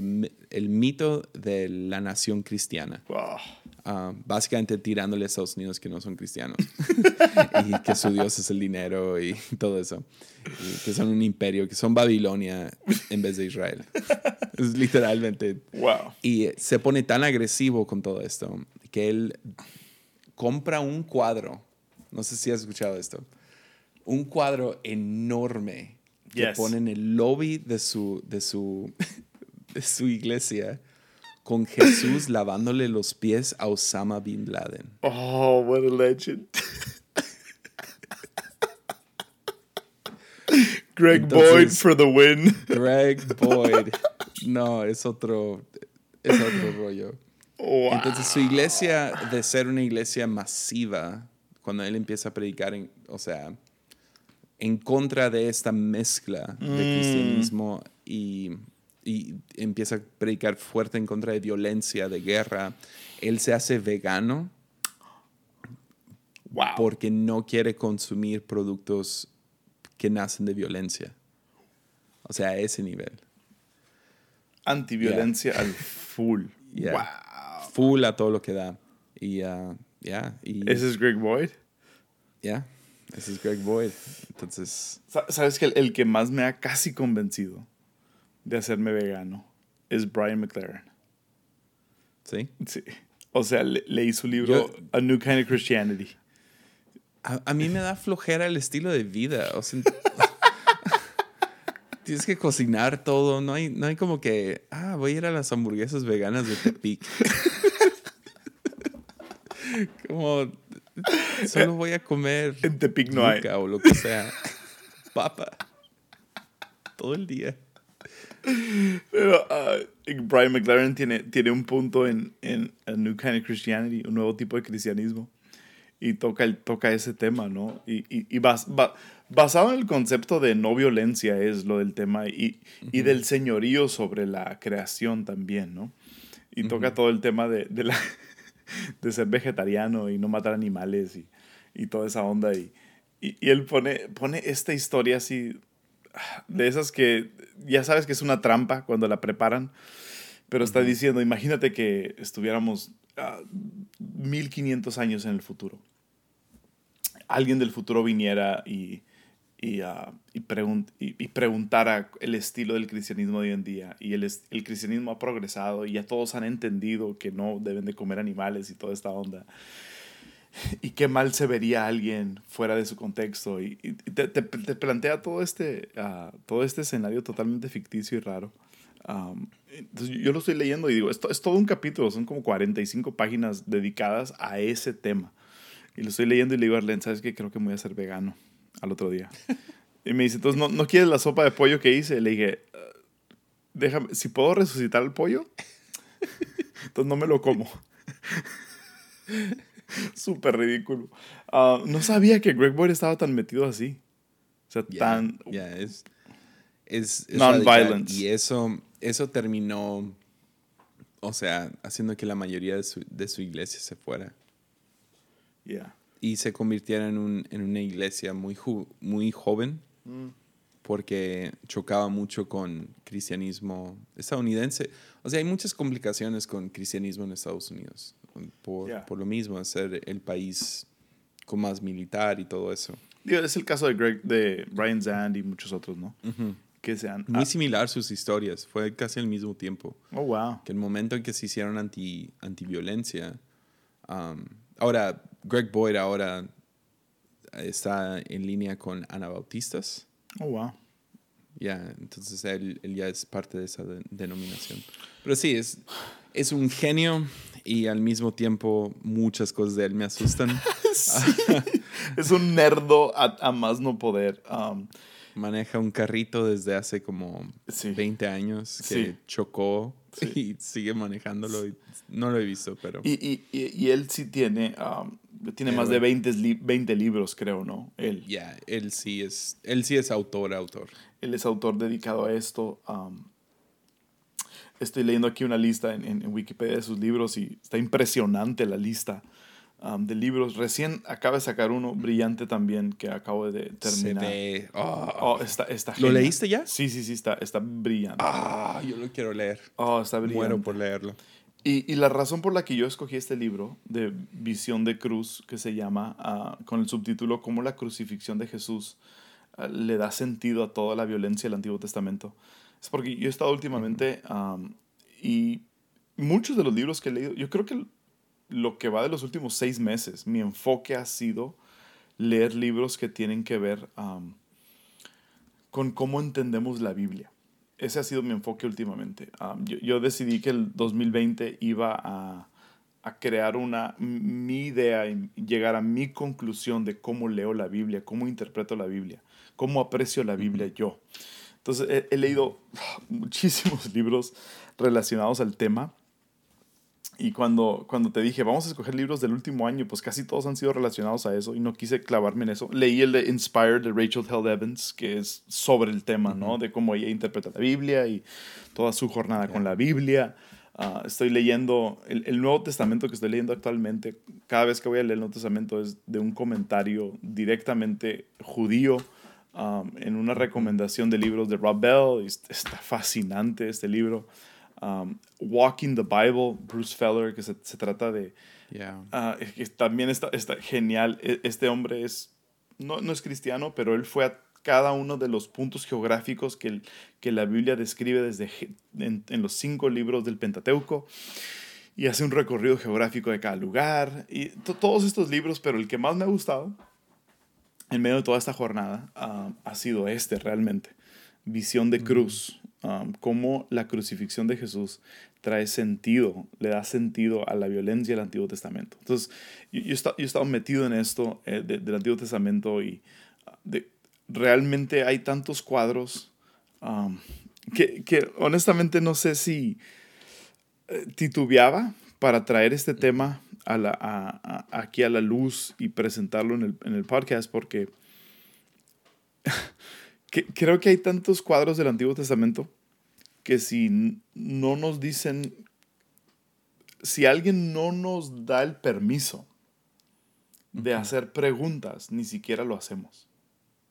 El mito de la nación cristiana. Ah, básicamente tirándole a Estados Unidos que no son cristianos y que su Dios es el dinero y todo eso. Y que son un imperio, que son Babilonia en vez de Israel. es literalmente. Wow. Y se pone tan agresivo con todo esto que él compra un cuadro. No sé si has escuchado esto. Un cuadro enorme que pone en el lobby de su, de su, de su iglesia con Jesús lavándole los pies a Osama Bin Laden. Oh, what a legend. Greg Boyd for the win. Greg Boyd. No, es otro, es otro rollo. Entonces su iglesia, de ser una iglesia masiva, cuando él empieza a predicar, en, o sea, en contra de esta mezcla de mm. cristianismo y y empieza a predicar fuerte en contra de violencia, de guerra. Él se hace vegano porque no quiere consumir productos que nacen de violencia. O sea, a ese nivel. Antiviolencia al full. Wow. Full a todo lo que da. Y uh, ya. ¿Ese es Greg Boyd? Ya. Ese es Greg Boyd. Entonces. ¿Sabes que el que más me ha casi convencido de hacerme vegano es Brian McLaren. ¿Sí? Sí. O sea, leí su libro A New Kind of Christianity. A, mí me da flojera el estilo de vida. O sea, tienes que cocinar todo. No hay, no hay como que, ah, voy a ir a las hamburguesas veganas de Tepic. como, solo voy a comer. En Tepic no hay. O lo que sea. Papa. Todo el día. Pero ah, Brian McLaren tiene, tiene un punto en, en A New Kind of Christianity, un nuevo tipo de cristianismo. y toca, el, toca ese tema, ¿no? Y, y, basado en el concepto de no violencia es lo del tema y, y del señorío sobre la creación también, ¿no? Y toca todo el tema de, de, la, de ser vegetariano y no matar animales y, y toda esa onda. Y, y, él pone, pone esta historia así, de esas que ya sabes que es una trampa cuando la preparan, pero está diciendo, imagínate que estuviéramos 1500 ah, años en el futuro. Alguien del futuro viniera y, y, uh, y, preguntara el estilo del cristianismo de hoy en día. Y el, el cristianismo ha progresado y ya todos han entendido que no deben de comer animales y toda esta onda y qué mal se vería alguien fuera de su contexto. Y, te, te, plantea todo este, uh, todo este escenario totalmente ficticio y raro. Um, entonces yo lo estoy leyendo y digo, esto es todo un capítulo, son como 45 páginas dedicadas a ese tema. Y lo estoy leyendo y le digo a Arlen, ¿sabes qué? Creo que me voy a ser vegano al otro día. Y me dice, entonces, ¿no, ¿no quieres la sopa de pollo que hice? Le dije, uh, déjame, si puedo resucitar el pollo, entonces no me lo como. Súper ridículo. Ah, no sabía que Greg Boyd estaba tan metido así. O sea, tan... Ya, es... Y eso, eso terminó, o sea, haciendo que la mayoría de su, de su iglesia se fuera. Yeah. Y se convirtiera en, un, en una iglesia muy, muy joven. Mm. Porque chocaba mucho con cristianismo estadounidense. O sea, hay muchas complicaciones con cristianismo en Estados Unidos por, por lo mismo, ser el país con más militar y todo eso. Es el caso de Greg, de Brian Zand y muchos otros, ¿no? Que sean... Muy similar sus historias, fue casi al mismo tiempo. Oh, wow. Que el momento en que se hicieron anti, antiviolencia. Um, ahora, Greg Boyd ahora está en línea con Anabautistas. Oh, wow. Ya, entonces él, él, ya es parte de esa denominación. Pero sí, es, es un genio y al mismo tiempo muchas cosas de él me asustan. es un nerdo a, más no poder. Um, Maneja un carrito desde hace como 20 años que chocó y sigue manejándolo. Y no lo he visto, pero... Y, y, y él sí tiene, um, tiene más de 20, 20, libros, creo, ¿no? Él. Ya, él, sí es, él sí es autor, autor. Él es autor dedicado a esto. Um, Estoy leyendo aquí una lista en, en, Wikipedia de sus libros y está impresionante la lista um, de libros. Recién acaba de sacar uno brillante también que acabo de terminar. Oh. oh, está, está ¿Lo leíste ya? Sí, sí, sí, está, está brillante. Ah, yo lo quiero leer. Oh, está brillante. Muero por leerlo. Y, y, la razón por la que yo escogí este libro de Visión de Cruz, que se llama, uh, con el subtítulo Cómo la crucifixión de Jesús uh, le da sentido a toda la violencia del Antiguo Testamento, es porque yo he estado últimamente y muchos de los libros que he leído, yo creo que lo que va de los últimos seis meses, mi enfoque ha sido leer libros que tienen que ver con cómo entendemos la Biblia. Ese ha sido mi enfoque últimamente. yo, yo, decidí que el 2020 iba a, a, crear una, mi idea y llegar a mi conclusión de cómo leo la Biblia, cómo interpreto la Biblia, cómo aprecio la Biblia yo. Entonces he, leído muchísimos libros relacionados al tema. Y cuando, cuando te dije, vamos a escoger libros del último año, pues casi todos han sido relacionados a eso y no quise clavarme en eso. Leí el de Inspired de Rachel Held Evans, que es sobre el tema, ¿no? De cómo ella interpreta la Biblia y toda su jornada con la Biblia. Ah, estoy leyendo el, el, Nuevo Testamento que estoy leyendo actualmente. Cada vez que voy a leer el Nuevo Testamento es de un comentario directamente judío Um, en una recomendación de libros de Rob Bell. Está fascinante este libro. Um, Walking the Bible, Bruce Feller, que se, se trata de... Uh, que también está, está, genial. E, este hombre es, no, no, es cristiano, pero él fue a cada uno de los puntos geográficos que, que la Biblia describe desde en, en los cinco libros del Pentateuco y hace un recorrido geográfico de cada lugar y todos estos libros, pero el que más me ha gustado en medio de toda esta jornada um, ha sido este realmente. Visión de cruz, um, cómo la crucifixión de Jesús trae sentido, le da sentido a la violencia del Antiguo Testamento. Entonces, yo, yo, he, estado, metido en esto eh, del Antiguo Testamento y uh, de, realmente hay tantos cuadros um, que, que, honestamente no sé si eh, titubeaba para traer este tema a la, aquí a la luz y presentarlo en el, en el podcast porque creo que hay tantos cuadros del Antiguo Testamento que si no nos dicen, si alguien no nos da el permiso de hacer preguntas, ni siquiera lo hacemos.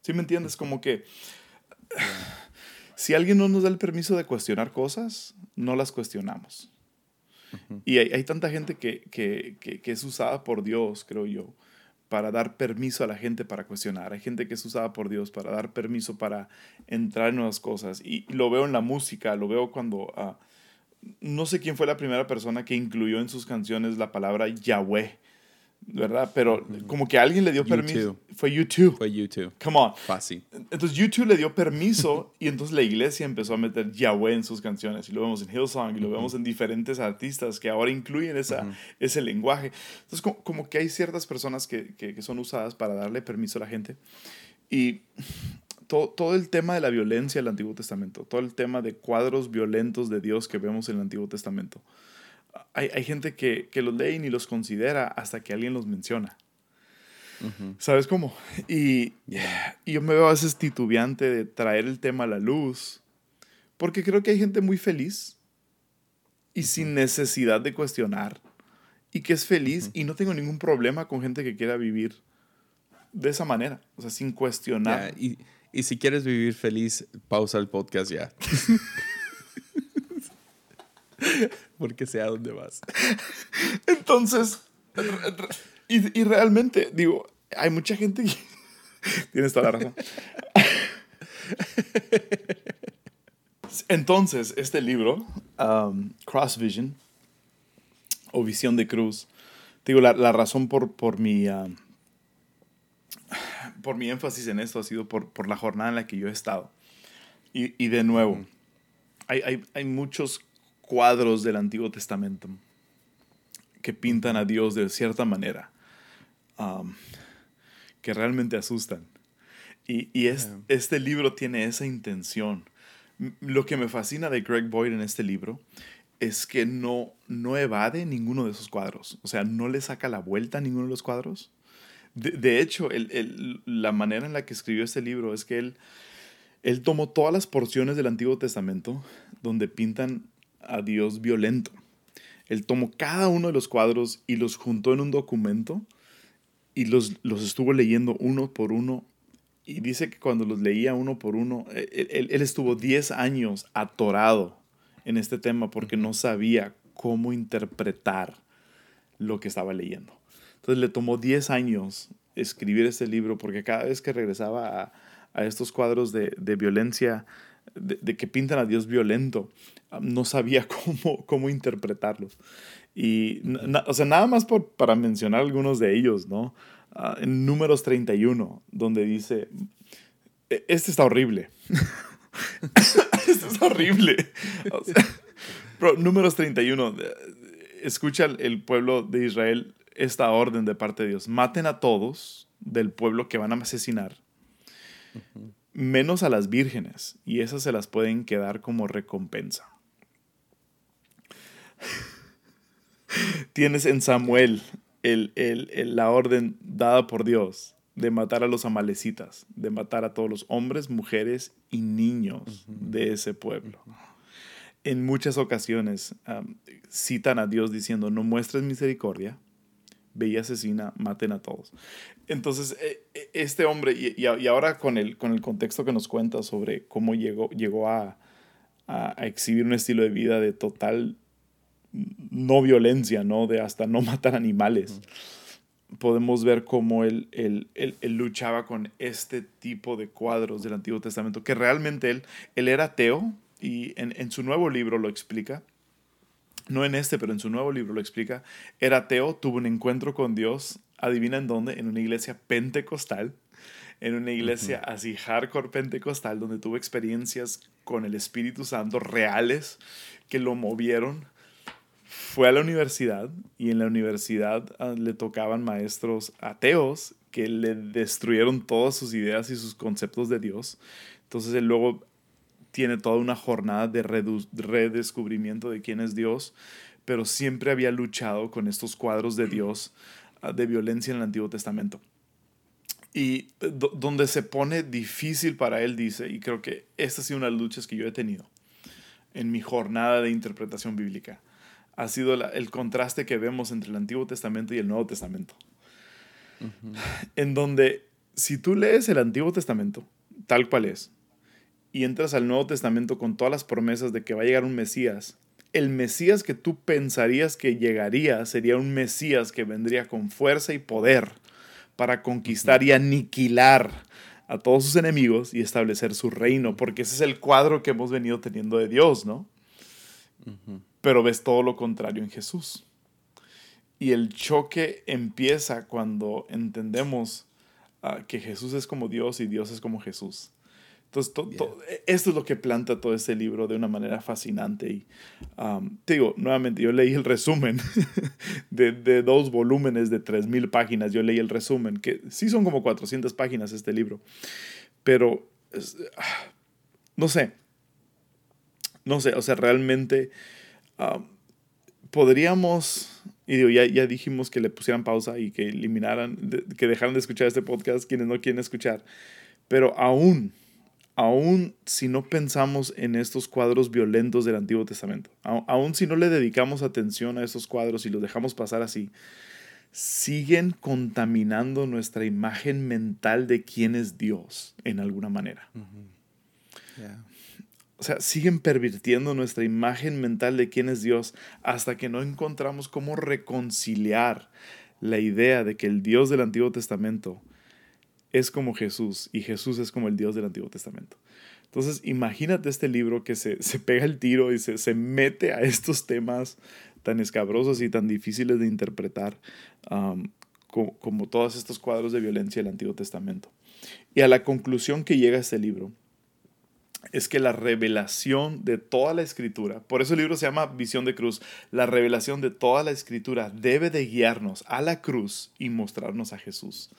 ¿Sí me entiendes? Como que si alguien no nos da el permiso de cuestionar cosas, no las cuestionamos. Y hay, tanta gente que, que, es usada por Dios, creo yo, para dar permiso a la gente para cuestionar. Hay gente que es usada por Dios para dar permiso para entrar en nuevas cosas. Y, lo veo en la música, lo veo cuando... Ah, no sé quién fue la primera persona que incluyó en sus canciones la palabra Yahweh. ¿Verdad? Pero como que alguien le dio permiso. Fue YouTube. Fue YouTube. Come on. Fácil. Entonces YouTube le dio permiso y entonces la iglesia empezó a meter Yahweh en sus canciones. Y lo vemos en Hillsong y lo vemos en diferentes artistas que ahora incluyen esa, ese lenguaje. Entonces como, como, que hay ciertas personas que, que, que, son usadas para darle permiso a la gente. Y todo, todo el tema de la violencia del Antiguo Testamento, todo el tema de cuadros violentos de Dios que vemos en el Antiguo Testamento hay, hay gente que, que, los lee y ni los considera hasta que alguien los menciona. ¿Sabes cómo? Y, y, yo me veo a veces titubeante de traer el tema a la luz, porque creo que hay gente muy feliz y sin necesidad de cuestionar, y que es feliz, y no tengo ningún problema con gente que quiera vivir de esa manera, o sea, sin cuestionar. y, y si quieres vivir feliz, pausa el podcast ya. porque sé a dónde vas. Entonces, y, y, realmente, digo, hay mucha gente que... Tienes toda la razón. Entonces, este libro, um, Cross Vision, o Visión de Cruz, digo, la, la razón por, por mi... Um, por mi énfasis en esto ha sido por, por, la jornada en la que yo he estado. Y, y de nuevo, hay, hay, hay muchos cuadros del Antiguo Testamento que pintan a Dios de cierta manera, um, que realmente asustan. Y, y es, este libro tiene esa intención. Lo que me fascina de Greg Boyd en este libro es que no, no evade ninguno de esos cuadros. O sea, no le saca la vuelta a ninguno de los cuadros. De, hecho, el, el, la manera en la que escribió este libro es que él, él tomó todas las porciones del Antiguo Testamento donde pintan a Dios violento. Él tomó cada uno de los cuadros y los juntó en un documento y los, los estuvo leyendo uno por uno. Y dice que cuando los leía uno por uno, él, estuvo 10 años atorado en este tema porque no sabía cómo interpretar lo que estaba leyendo. Entonces le tomó 10 años escribir este libro porque cada vez que regresaba a, a estos cuadros de, de violencia de, que pintan a Dios violento, no sabía cómo, cómo interpretarlos. Y, o sea, nada más por, para mencionar algunos de ellos, ¿no? Ah, en números 31, donde dice, e, este está horrible. este está horrible. pero números 31, escucha el pueblo de Israel esta orden de parte de Dios. Maten a todos del pueblo que van a asesinar menos a las vírgenes, y esas se las pueden quedar como recompensa. Tienes en Samuel el, la orden dada por Dios de matar a los amalecitas, de matar a todos los hombres, mujeres y niños de ese pueblo. En muchas ocasiones citan a Dios diciendo, no muestres misericordia, y asesina, maten a todos. Entonces, e, e, este hombre, y, ahora con el, con el contexto que nos cuenta sobre cómo llegó, llegó a, exhibir un estilo de vida de total no violencia, ¿no? De hasta no matar animales. Podemos ver cómo él, él, luchaba con este tipo de cuadros del Antiguo Testamento, que realmente él, él era ateo y en, en su nuevo libro lo explica no en este, pero en su nuevo libro lo explica, era ateo, tuvo un encuentro con Dios, adivina en dónde, en una iglesia pentecostal, en una iglesia así hardcore pentecostal, donde tuvo experiencias con el Espíritu Santo reales que lo movieron. Fue a la universidad y en la universidad ah, le tocaban maestros ateos que le destruyeron todas sus ideas y sus conceptos de Dios. Entonces él luego tiene toda una jornada de redescubrimiento de quién es Dios, pero siempre había luchado con estos cuadros de Dios ah, de violencia en el Antiguo Testamento. Y eh, donde se pone difícil para él, dice, y creo que esta ha sido una de las luchas que yo he tenido en mi jornada de interpretación bíblica, ha sido el contraste que vemos entre el Antiguo Testamento y el Nuevo Testamento. En donde, si tú lees el Antiguo Testamento, tal cual es, y entras al Nuevo Testamento con todas las promesas de que va a llegar un Mesías, el Mesías que tú pensarías que llegaría sería un Mesías que vendría con fuerza y poder para conquistar y aniquilar a todos sus enemigos y establecer su reino, porque ese es el cuadro que hemos venido teniendo de Dios, ¿no? Pero ves todo lo contrario en Jesús. Y el choque empieza cuando entendemos ah, que Jesús es como Dios y Dios es como Jesús. Entonces, e, esto es lo que planta todo este libro de una manera fascinante. Y um, te digo, nuevamente, yo leí el resumen de, de, dos volúmenes de 3.000 páginas. Yo leí el resumen, que sí son como 400 páginas este libro. Pero, ah, no sé, no sé, o sea, realmente um, podríamos, y digo, ya, ya dijimos que le pusieran pausa y que eliminaran, que dejaran de escuchar este podcast quienes no quieren escuchar. Pero aún aún si no pensamos en estos cuadros violentos del Antiguo Testamento, aún si no le dedicamos atención a esos cuadros y los dejamos pasar así, siguen contaminando nuestra imagen mental de quién es Dios en alguna manera. O sea, siguen pervirtiendo nuestra imagen mental de quién es Dios hasta que no encontramos cómo reconciliar la idea de que el Dios del Antiguo Testamento es como Jesús y Jesús es como el Dios del Antiguo Testamento. Entonces, imagínate este libro que se, pega el tiro y se, mete a estos temas tan escabrosos y tan difíciles de interpretar como, todos estos cuadros de violencia del Antiguo Testamento. Y a la conclusión que llega este libro es que la revelación de toda la escritura, por eso el libro se llama Visión de Cruz, la revelación de toda la escritura debe de guiarnos a la cruz y mostrarnos a Jesús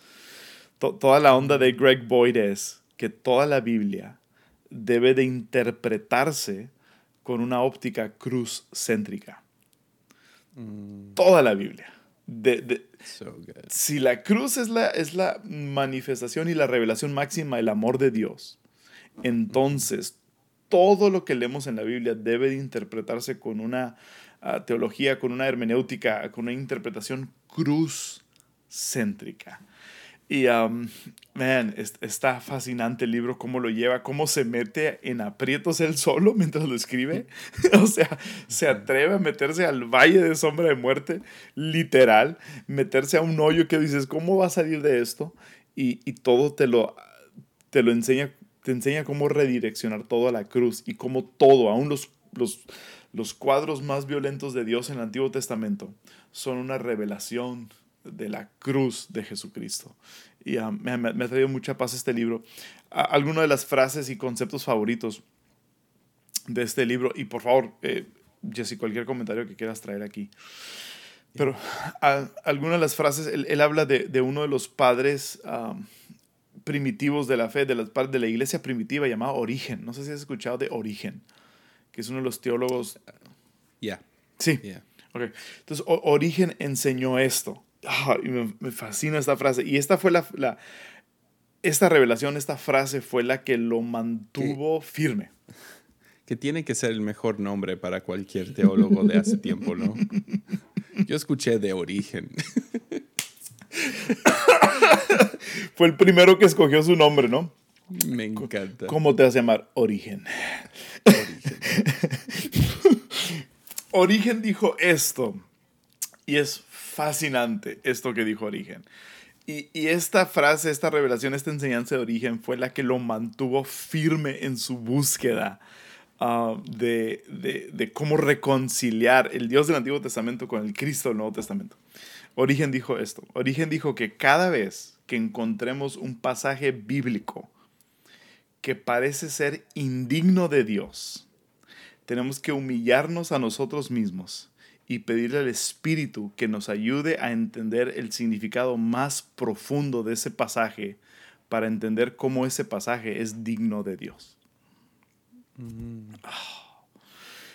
toda la onda de Greg Boyd es que toda la Biblia debe de interpretarse con una óptica cruz céntrica. Mm. Toda la Biblia. si la cruz es la, es la manifestación y la revelación máxima del amor de Dios, entonces todo lo que leemos en la Biblia debe de interpretarse con una ah, teología, con una hermenéutica, con una interpretación cruz céntrica. Y, um, man, está fascinante el libro, cómo lo lleva, cómo se mete en aprietos él solo mientras lo escribe. o sea, se atreve a meterse al valle de sombra de muerte, literal, meterse a un hoyo que dices, ¿cómo va a salir de esto? Y, y todo te lo, te lo enseña, te enseña cómo redireccionar todo a la cruz y cómo todo, aún los, los, los cuadros más violentos de Dios en el Antiguo Testamento, son una revelación de la cruz de Jesucristo. Y ah, me, ha traído mucha paz este libro. Algunas de las frases y conceptos favoritos de este libro, y por favor, eh, Jesse, cualquier comentario que quieras traer aquí. Pero algunas de las frases, él, habla de, uno de los padres primitivos de la fe, de la, de la iglesia primitiva llamado Origen. No sé si has escuchado de Origen, que es uno de los teólogos. Ya. Sí. Entonces, Origen enseñó esto me, fascina esta frase. Y esta fue la, esta revelación, esta frase fue la que lo mantuvo firme. Que tiene que ser el mejor nombre para cualquier teólogo de hace tiempo, ¿no? Yo escuché de origen. fue el primero que escogió su nombre, ¿no? Me encanta. ¿Cómo te vas a llamar? Origen. Origen. Origen dijo esto. Y es fascinante esto que dijo Origen. Y, esta frase, esta revelación, esta enseñanza de Origen fue la que lo mantuvo firme en su búsqueda ah, de, de, cómo reconciliar el Dios del Antiguo Testamento con el Cristo del Nuevo Testamento. Origen dijo esto. Origen dijo que cada vez que encontremos un pasaje bíblico que parece ser indigno de Dios, tenemos que humillarnos a nosotros mismos y pedirle al Espíritu que nos ayude a entender el significado más profundo de ese pasaje para entender cómo ese pasaje es digno de Dios. Mm.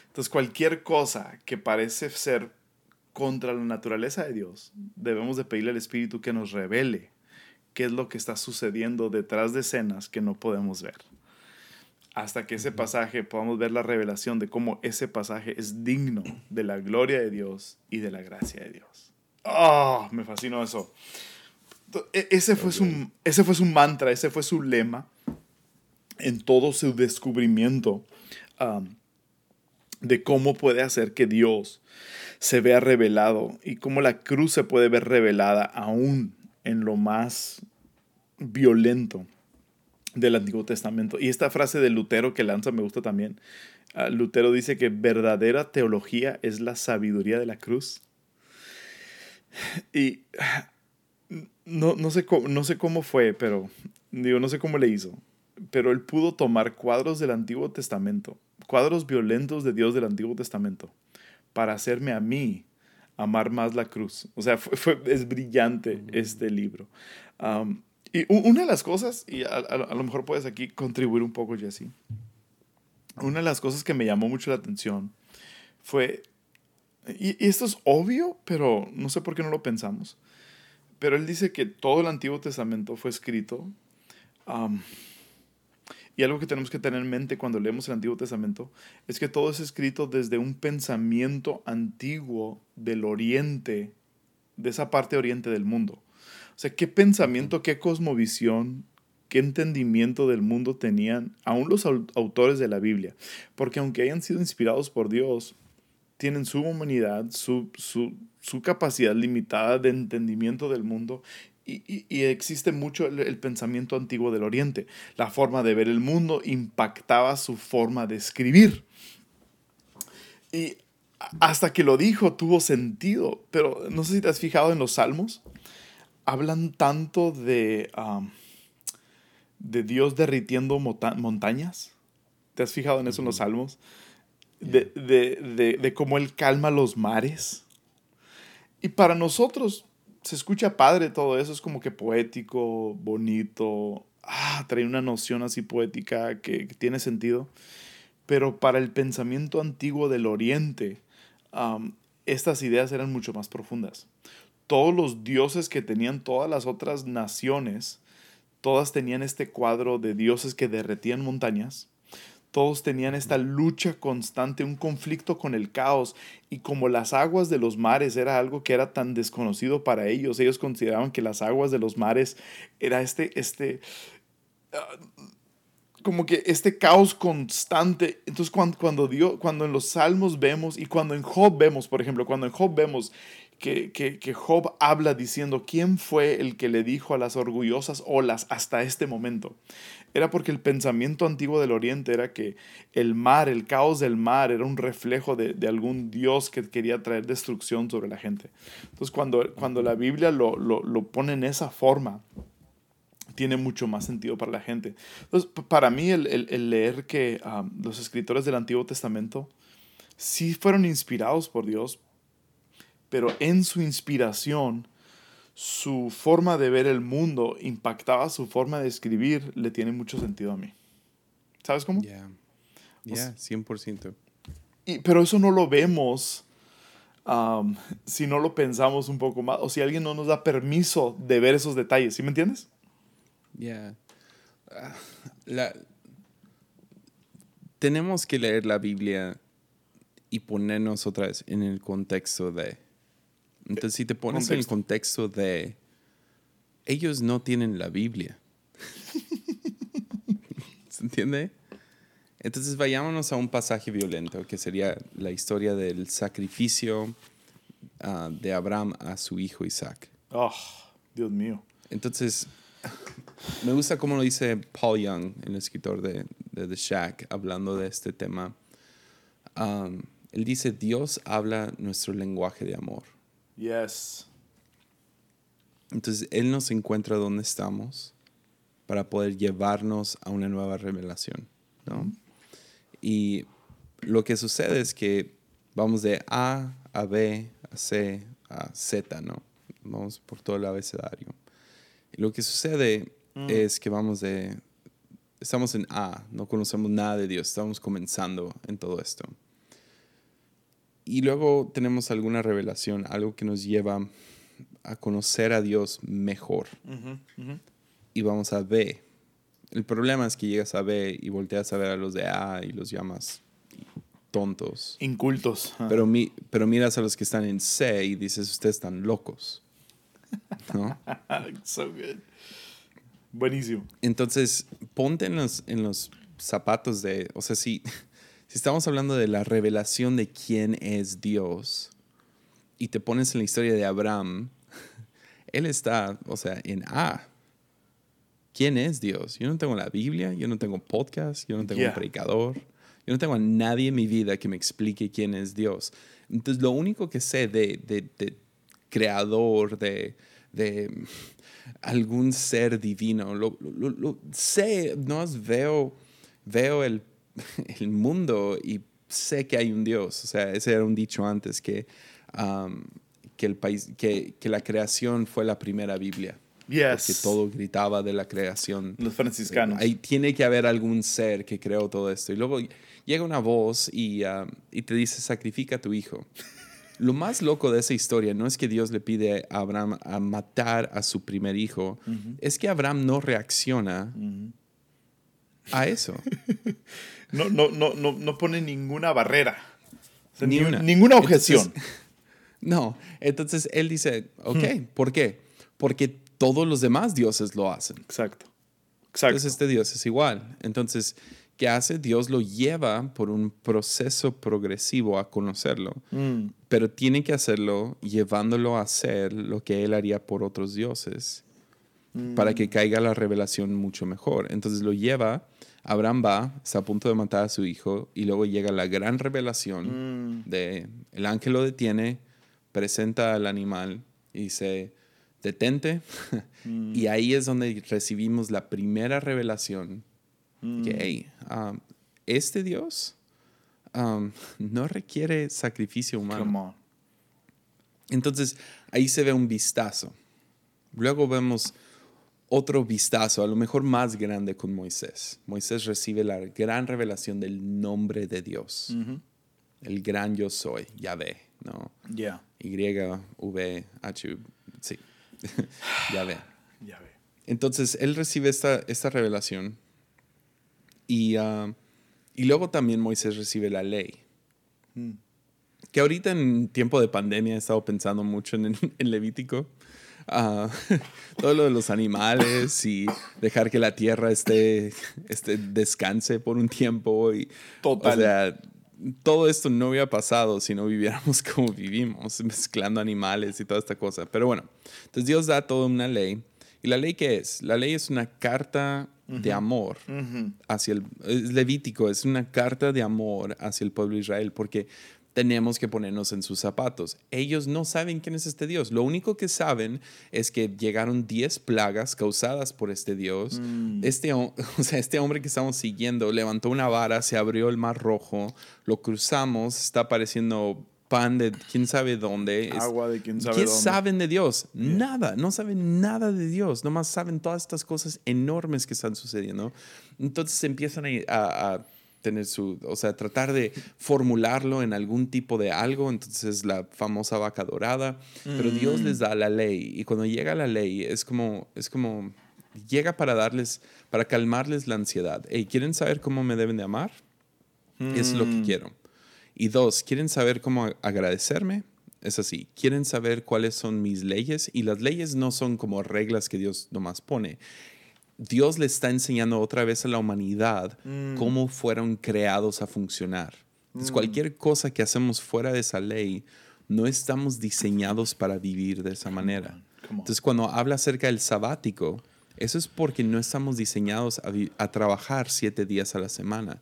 Entonces, cualquier cosa que parece ser contra la naturaleza de Dios, debemos de pedirle al Espíritu que nos revele qué es lo que está sucediendo detrás de escenas que no podemos ver. Hasta que ese pasaje podamos ver la revelación de cómo ese pasaje es digno de la gloria de Dios y de la gracia de Dios. ¡Oh! Me fascinó eso. E-, ese fue, su, ese fue su mantra, ese fue su lema en todo su descubrimiento um, de cómo puede hacer que Dios se vea revelado y cómo la cruz se puede ver revelada aún en lo más violento del Antiguo Testamento. Y esta frase de Lutero que lanza me gusta también. Ah, Lutero dice que verdadera teología es la sabiduría de la cruz. Y no, no, sé, cómo, no sé cómo fue, pero digo, no sé cómo le hizo. Pero él pudo tomar cuadros del Antiguo Testamento, cuadros violentos de Dios del Antiguo Testamento, para hacerme a mí amar más la cruz. O sea, fue, es brillante este libro. Y una de las cosas, y a, lo mejor puedes aquí contribuir un poco, Jesse, una de las cosas que me llamó mucho la atención fue, y, esto es obvio, pero no sé por qué no lo pensamos, pero él dice que todo el Antiguo Testamento fue escrito y algo que tenemos que tener en mente cuando leemos el Antiguo Testamento es que todo es escrito desde un pensamiento antiguo del oriente, de esa parte oriente del mundo. O sea, qué pensamiento, qué cosmovisión, qué entendimiento del mundo tenían aún los autores de la Biblia. Porque aunque hayan sido inspirados por Dios, tienen su humanidad, su, su, su capacidad limitada de entendimiento del mundo y, existe mucho el, pensamiento antiguo del Oriente. La forma de ver el mundo impactaba su forma de escribir. Y hasta que lo dijo tuvo sentido, pero no sé si te has fijado en los salmos. Hablan tanto de, de Dios derritiendo montañas. ¿Te has fijado en eso en los salmos? De, de, de cómo Él calma los mares. Y para nosotros, se escucha padre todo eso, es como que poético, bonito, ah, trae una noción así poética que, tiene sentido. Pero para el pensamiento antiguo del Oriente, estas ideas eran mucho más profundas. Todos los dioses que tenían todas las otras naciones, todas tenían este cuadro de dioses que derretían montañas todos tenían esta lucha constante, un conflicto con el caos, y como las aguas de los mares era algo que era tan desconocido para ellos, ellos consideraban que las aguas de los mares era este, este, ah, como que este caos constante. Entonces cuando, cuando, cuando en los salmos vemos, y cuando en Job vemos, por ejemplo, cuando en Job vemos que, que, que, Job habla diciendo, ¿quién fue el que le dijo a las orgullosas olas hasta este momento? era porque el pensamiento antiguo del Oriente era que el mar, el caos del mar, era un reflejo de, algún Dios que quería traer destrucción sobre la gente. Entonces, cuando, cuando la Biblia lo, pone en esa forma, tiene mucho más sentido para la gente. Entonces, para mí, el, leer que um, los escritores del Antiguo Testamento sí fueron inspirados por Dios, pero en su inspiración, su forma de ver el mundo impactaba su forma de escribir, le tiene mucho sentido a mí. ¿Sabes cómo? Ya, ya, 100%. Y, pero eso no lo vemos um, si no lo pensamos un poco más o si alguien no nos da permiso de ver esos detalles, ¿sí me entiendes? Ya. Tenemos que leer la Biblia y ponernos otra vez en el contexto de entonces, si te pones en el contexto de, ellos no tienen la Biblia. ¿Se entiende? Entonces, vayámonos a un pasaje violento, que sería la historia del sacrificio ah, de Abraham a su hijo Isaac. Oh, Dios mío. Entonces, me gusta cómo lo dice Paul Young, el escritor de, The Shack, hablando de este tema. Um, él dice, Dios habla nuestro lenguaje de amor. Yes. Entonces Él nos encuentra donde estamos para poder llevarnos a una nueva revelación, ¿no? Y lo que sucede es que vamos de A a B, a C, a Z, ¿no? Vamos por todo el abecedario. Y lo que sucede mm. es que vamos de... Estamos en A, no conocemos nada de Dios, estamos comenzando en todo esto. Y luego tenemos alguna revelación, algo que nos lleva a conocer a Dios mejor. Y vamos a B. El problema es que llegas a B y volteas a ver a los de A y los llamas tontos. Incultos. Pero, mi, pero miras a los que están en C y dices, ustedes están locos. ¿No? so good. Buenísimo. Entonces, ponte en los, en los zapatos de, o sea, si, si estamos hablando de la revelación de quién es Dios y te pones en la historia de Abraham, él está, o sea, en A. ¿Quién es Dios? Yo no tengo la Biblia, yo no tengo podcast, yo no tengo un predicador, yo no tengo a nadie en mi vida que me explique quién es Dios. Entonces, lo único que sé de, de, creador, de, de, algún ser divino, lo, lo, sé, no veo, veo el, el, mundo y sé que hay un Dios. O sea, ese era un dicho antes que, um, que, el país, que, que la creación fue la primera Biblia. Yes. Porque todo gritaba de la creación. Los franciscanos. Ahí tiene que haber algún ser que creó todo esto. Y luego llega una voz y, y te dice, sacrifica a tu hijo. Lo más loco de esa historia no es que Dios le pide a Abraham a matar a su primer hijo, es que Abraham no reacciona a eso. no, no, no, no, no pone ninguna barrera. Ni una. Ninguna objeción. no, entonces él dice, ok, hmm. ¿por qué? Porque todos los demás dioses lo hacen. Exacto. Exacto. Entonces este Dios es igual. Entonces, ¿qué hace? Dios lo lleva por un proceso progresivo a conocerlo, mm. pero tiene que hacerlo llevándolo a hacer lo que él haría por otros dioses para que mm. caiga la revelación mucho mejor. Entonces lo lleva, Abraham va, está a punto de matar a su hijo y luego llega la gran revelación mm. de el ángel lo detiene, presenta al animal y dice, detente. Mm. y ahí es donde recibimos la primera revelación mm. que, um, este Dios um, no requiere sacrificio humano. Entonces, ahí se ve un vistazo. Luego vemos otro vistazo, a lo mejor más grande con Moisés. Moisés recibe la gran revelación del nombre de Dios. El gran yo soy, Yahvé, ¿no? Ya. Y, V, H, sí. ya ve. Ya ve. Entonces, él recibe esta, esta revelación y, ah, y luego también Moisés recibe la ley. Hmm. Que ahorita en tiempo de pandemia he estado pensando mucho en, en Levítico. Uh, todo lo de los animales y dejar que la tierra esté, esté descanse por un tiempo. Y, Total todo esto no hubiera pasado si no viviéramos como vivimos, mezclando animales y toda esta cosa. Pero bueno, entonces Dios da toda una ley. ¿Y la ley qué es? La ley es una carta de amor hacia el... Es Levítico, es una carta de amor hacia el pueblo de Israel, porque tenemos que ponernos en sus zapatos. Ellos no saben quién es este Dios. Lo único que saben es que llegaron 10 plagas causadas por este Dios. Mm. Este, o sea, este hombre que estamos siguiendo levantó una vara, se abrió el mar rojo, lo cruzamos, está apareciendo pan de quién sabe dónde. Agua de quién sabe ¿Qué dónde. saben de Dios? Nada, no saben nada de Dios, nomás saben todas estas cosas enormes que están sucediendo. Entonces empiezan a tener su, o sea, tratar de formularlo en algún tipo de algo, entonces la famosa vaca dorada, pero Dios les mm. da la ley y cuando llega la ley es como, es como, llega para darles, para calmarles la ansiedad. Hey, ¿quieren saber cómo me deben de amar? Es lo que mm. quiero. Y dos, ¿quieren saber cómo agradecerme? Es así. ¿Quieren saber cuáles son mis leyes? Y las leyes no son como reglas que Dios nomás pone. Dios le está enseñando otra vez a la humanidad mm. cómo fueron creados a funcionar. Entonces, mm. cualquier cosa que hacemos fuera de esa ley, no estamos diseñados para vivir de esa manera. Entonces, cuando habla acerca del sabático, eso es porque no estamos diseñados a, a trabajar siete días a la semana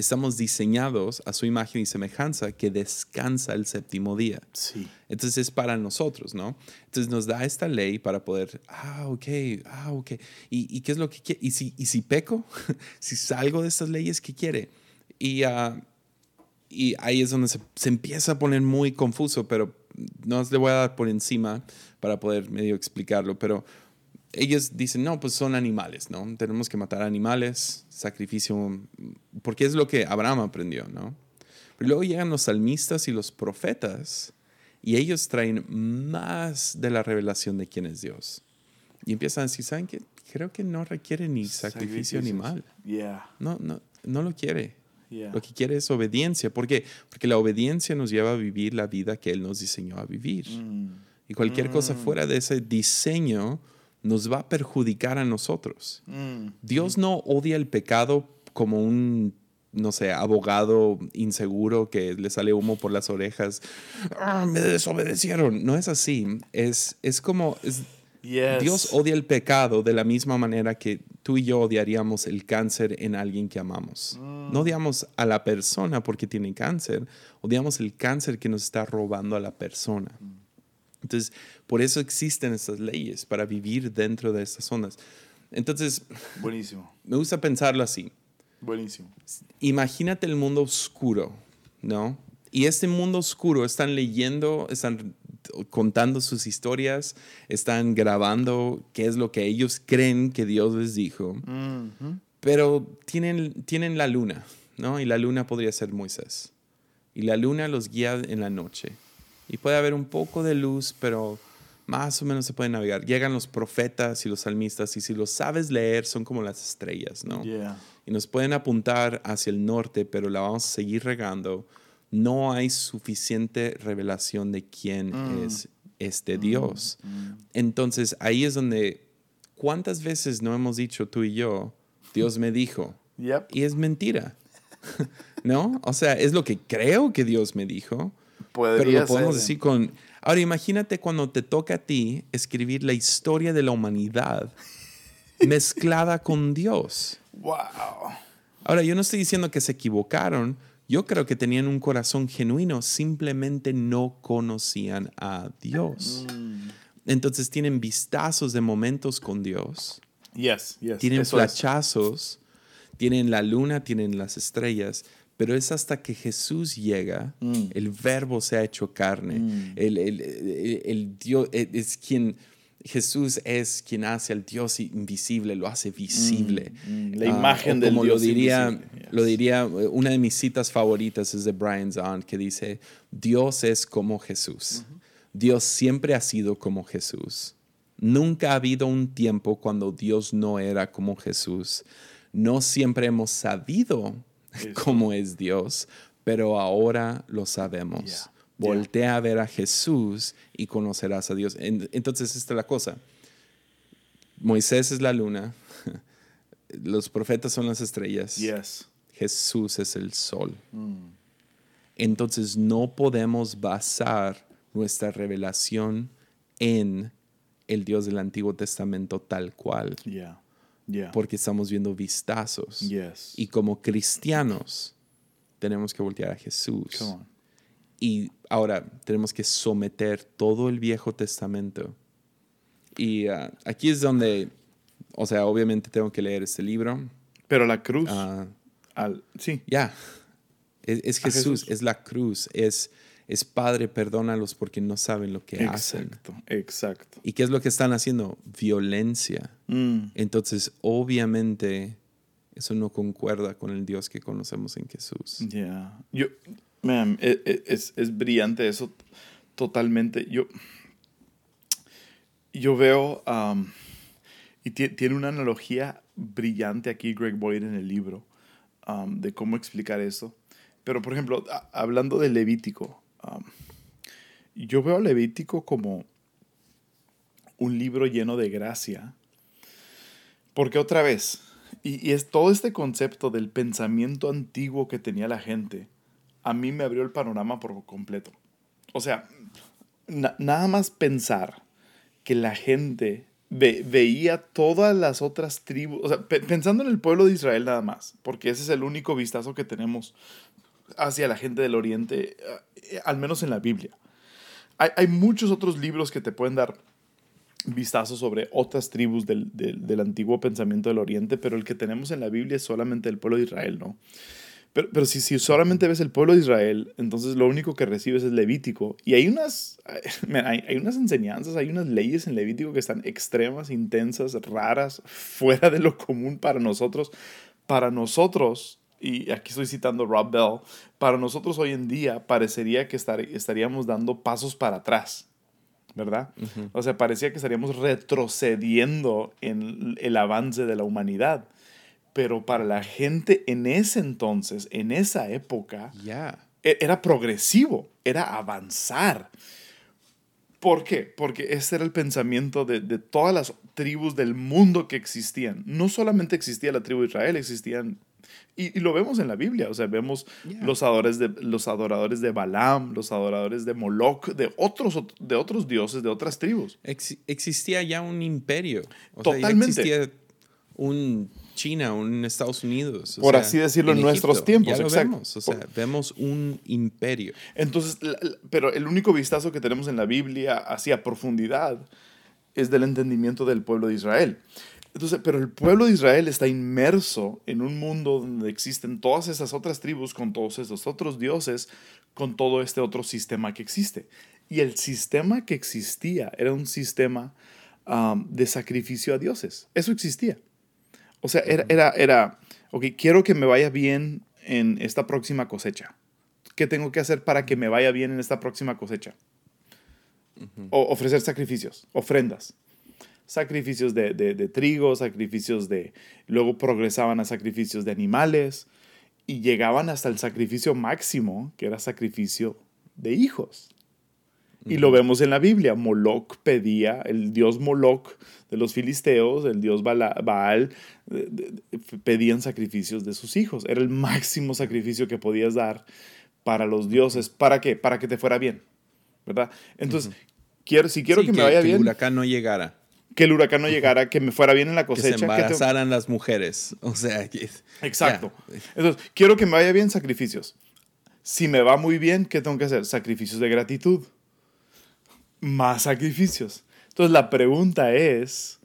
estamos diseñados a su imagen y semejanza que descansa el séptimo día. Sí. Entonces es para nosotros, ¿no? Entonces nos da esta ley para poder, ah, ok, ah, ok. ¿Y, qué es lo que quiere? ¿Y si, y si peco? si salgo de estas leyes, ¿qué quiere? Y, uh, y ahí es donde se, se, empieza a poner muy confuso, pero no le voy a dar por encima para poder medio explicarlo, pero ellos dicen, no, pues son animales, ¿no? Tenemos que matar animales, sacrificio, porque es lo que Abraham aprendió, ¿no? Pero luego llegan los salmistas y los profetas y ellos traen más de la revelación de quién es Dios. Y empiezan a decir, ¿saben qué? Creo que no requiere ni sacrificio animal. Yeah. No, no, no lo quiere. Yeah. Lo que quiere es obediencia. ¿Por qué? Porque la obediencia nos lleva a vivir la vida que Él nos diseñó a vivir. Mm. Y cualquier cosa fuera de ese diseño nos va a perjudicar a nosotros. Mm. Dios no odia el pecado como un, no sé, abogado inseguro que le sale humo por las orejas. "Ah, me desobedecieron. No es así. Es, es como... es- Yes. Dios odia el pecado de la misma manera que tú y yo odiaríamos el cáncer en alguien que amamos. No odiamos a la persona porque tiene cáncer, odiamos el cáncer que nos está robando a la persona. Entonces, por eso existen estas leyes, para vivir dentro de estas zonas. Entonces, Buenísimo. me gusta pensarlo así. Buenísimo. Imagínate el mundo oscuro, ¿no? Y este mundo oscuro están leyendo, están contando sus historias, están grabando qué es lo que ellos creen que Dios les dijo, pero tienen, tienen la luna, ¿no? Y la luna podría ser Moisés. Y la luna los guía en la noche. Y puede haber un poco de luz, pero más o menos se puede navegar. Llegan los profetas y los salmistas, y si los sabes leer, son como las estrellas, ¿no? Yeah. y nos pueden apuntar hacia el norte, pero la vamos a seguir regando. No hay suficiente revelación de quién es este Dios. Entonces ahí es donde, ¿cuántas veces no hemos dicho tú y yo, Dios me dijo? Yep. Y es mentira. ¿No? O sea, es lo que creo que Dios me dijo, pero lo podemos ser. decir con... Ahora imagínate cuando te toca a ti escribir la historia de la humanidad mezclada con Dios. Wow. Ahora, yo no estoy diciendo que se equivocaron. Yo creo que tenían un corazón genuino, simplemente no conocían a Dios. Mm. Entonces tienen vistazos de momentos con Dios, Yes, yes. tienen es. flachazos, tienen la luna, tienen las estrellas, pero es hasta que Jesús llega, Mm. el verbo se ha hecho carne, el, el- el- el Dios e, es quien, Jesús es quien hace al Dios invisible, lo hace visible. Mm, la Ah, imagen o del como Dios lo diría, yes. lo diría, eh, una de mis citas favoritas es de Brian Zahn, que dice, Dios es como Jesús. Dios siempre ha sido como Jesús. Nunca ha habido un tiempo cuando Dios no era como Jesús. No siempre hemos sabido. Cómo es Dios, pero ahora lo sabemos. Yeah. Voltea a ver a Jesús y conocerás a Dios. En- Entonces, esta es la cosa. Moisés es la luna, los profetas son las estrellas, Yes. Jesús es el sol. Mm. Entonces no podemos basar nuestra revelación en el Dios del Antiguo Testamento tal cual, Yeah. Yeah. porque estamos viendo vistazos. Yes. Y como cristianos tenemos que voltear a Jesús. Come on. Y ahora tenemos que someter todo el Viejo Testamento. Y ah, aquí es donde, o sea, obviamente tengo que leer este libro. Pero la cruz. Ah, al, sí. ya, es, es A Jesús, Jesús. es la cruz, es, es Padre, perdónalos porque no saben lo que hacen. Exacto. Exacto. ¿Y qué es lo que están haciendo? Violencia. Mm. Entonces, obviamente, eso no concuerda con el Dios que conocemos en Jesús. Yeah. Yo, man, e- e- es, es brillante eso totalmente. Yo, yo veo, um, y ti- tiene una analogía brillante aquí Greg Boyd en el libro um, de cómo explicar eso. Pero, por ejemplo, hablando de Levítico, yo veo Levítico como un libro lleno de gracia. Porque otra vez, y, es todo este concepto del pensamiento antiguo que tenía la gente, a mí me abrió el panorama por completo. O sea, na- nada más pensar que la gente ve- veía todas las otras tribus, o sea, pe- pensando en el pueblo de Israel nada más, porque ese es el único vistazo que tenemos hacia la gente del Oriente, eh, al menos en la Biblia. Hay, muchos otros libros que te pueden dar vistazos sobre otras tribus del, del, antiguo pensamiento del Oriente, pero el que tenemos en la Biblia es solamente el pueblo de Israel, ¿no? Pero, pero si, si solamente ves el pueblo de Israel, entonces lo único que recibes es Levítico. Y hay unas, hay, hay unas enseñanzas, hay unas leyes en Levítico que están extremas, intensas, raras, fuera de lo común para nosotros. Para nosotros, y aquí estoy citando Rob Bell, para nosotros hoy en día parecería que estaríamos dando pasos para atrás, ¿verdad? O sea, parecía que estaríamos retrocediendo en el avance de la humanidad. Pero para la gente en ese entonces, en esa época, e-, era progresivo, era avanzar. ¿Por qué? Porque ese era el pensamiento de, todas las tribus del mundo que existían. No solamente existía la tribu de Israel, existían y, lo vemos en la Biblia, o sea, vemos los, adoradores de, los adoradores de Balaam, los adoradores de Moloch, de otros, de otros dioses, de otras tribus. existía ya un imperio. Totalmente. existía un China, un Estados Unidos. Por así decirlo, en, nuestros tiempos. Ya lo vemos, o sea, vemos un imperio. Entonces, pero el único vistazo que tenemos en la Biblia hacia profundidad es del entendimiento del pueblo de Israel. Entonces, pero el pueblo de Israel está inmerso en un mundo donde existen todas esas otras tribus con todos esos otros dioses, con todo este otro sistema que existe. Y el sistema que existía era un sistema um, de sacrificio a dioses. Eso existía. O sea, era, era, era, ok, quiero que me vaya bien en esta próxima cosecha. ¿Qué tengo que hacer para que me vaya bien en esta próxima cosecha? o ofrecer sacrificios, ofrendas sacrificios de, trigo, sacrificios de... Luego progresaban a sacrificios de animales y llegaban hasta el sacrificio máximo, que era sacrificio de hijos. Y lo vemos en la Biblia. Moloch pedía, el dios Moloch de los filisteos, el dios Baal, pedían sacrificios de sus hijos. Era el máximo sacrificio que podías dar para los dioses. ¿Para qué? Para que te fuera bien. ¿Verdad? Entonces, quiero, si quiero que, me vaya bien. Que el huracán no llegara que el huracán no llegara, que me fuera bien en la cosecha. Que se embarazaran las mujeres. O sea, exacto. Entonces, quiero que me vaya bien sacrificios. Si me va muy bien, ¿qué tengo que hacer? Sacrificios de gratitud. Más sacrificios. Entonces, la pregunta es,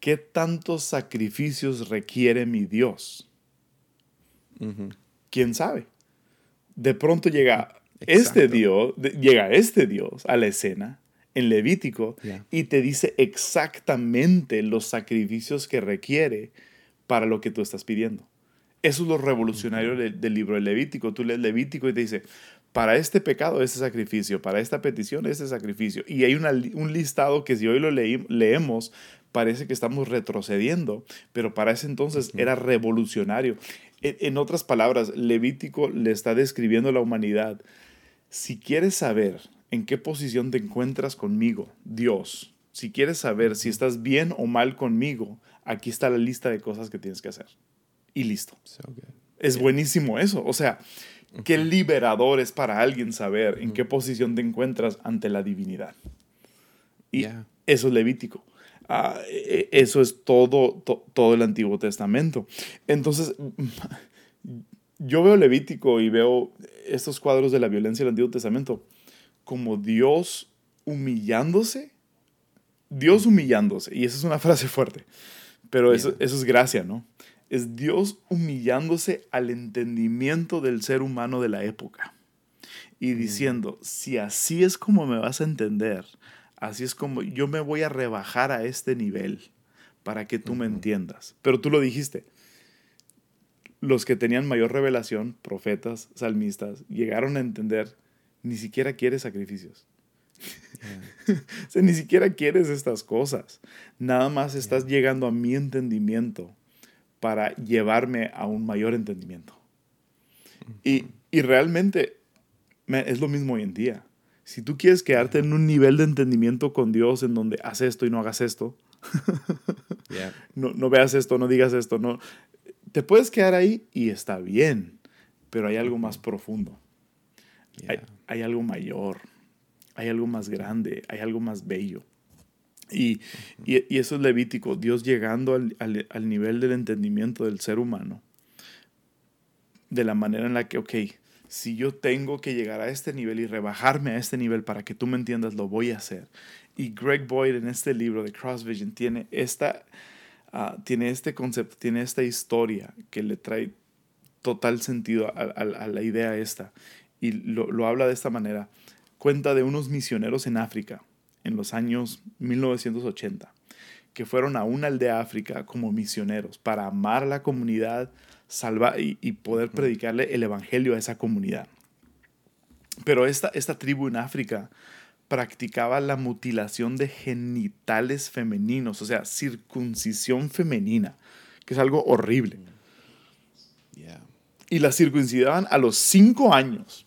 ¿qué tantos sacrificios requiere mi Dios? ¿Quién sabe? De pronto llega este Dios, llega este Dios a la escena en Levítico y te dice exactamente los sacrificios que requiere para lo que tú estás pidiendo. Eso es lo revolucionario del, libro de Levítico. Tú lees Levítico y te dice, para este pecado, este sacrificio, para esta petición, este sacrificio. Y hay un listado que si hoy lo leemos, parece que estamos retrocediendo, pero para ese entonces era revolucionario. en otras palabras, Levítico le está describiendo a la humanidad. Si quieres saber en qué posición te encuentras conmigo, Dios. Si quieres saber si estás bien o mal conmigo, aquí está la lista de cosas que tienes que hacer. Y listo. es buenísimo eso. O sea, qué liberador es para alguien saber en qué posición te encuentras ante la divinidad. Y eso es Levítico. Ah, e, e, eso es todo, todo el Antiguo Testamento. Entonces, yo veo Levítico y veo estos cuadros de la violencia del Antiguo Testamento como Dios humillándose. Dios humillándose. Y esa es una frase fuerte. Pero eso, eso es gracia, ¿no? Es Dios humillándose al entendimiento del ser humano de la época. Y diciendo, si así es como me vas a entender, así es como yo me voy a rebajar a este nivel para que tú me entiendas. Pero tú lo dijiste. Los que tenían mayor revelación, profetas, salmistas, llegaron a entender ni siquiera quieres sacrificios. o sea, ni siquiera quieres estas cosas. Nada más estás llegando a mi entendimiento para llevarme a un mayor entendimiento. y, y, realmente es lo mismo hoy en día. Si tú quieres quedarte en un nivel de entendimiento con Dios en donde haz esto y no hagas esto, no, no veas esto, no digas esto, no, te puedes quedar ahí y está bien, pero hay algo más profundo. Hay, algo mayor, hay algo más grande, hay algo más bello. Y, y, eso es levítico, Dios llegando al, al, nivel del entendimiento del ser humano, de la manera en la que, ok, si yo tengo que llegar a este nivel y rebajarme a este nivel para que tú me entiendas, lo voy a hacer. Y Greg Boyd en este libro de Cross Vision tiene, esta, ah, tiene este concepto, tiene esta historia que le trae total sentido a, a la idea esta y lo, habla de esta manera. Cuenta de unos misioneros en África en los años 1980 que fueron a una aldea África como misioneros para amar a la comunidad salvar y, poder predicarle el evangelio a esa comunidad. Pero esta, esta tribu en África practicaba la mutilación de genitales femeninos, o sea, circuncisión femenina, que es algo horrible. Y las circuncidaban a los cinco años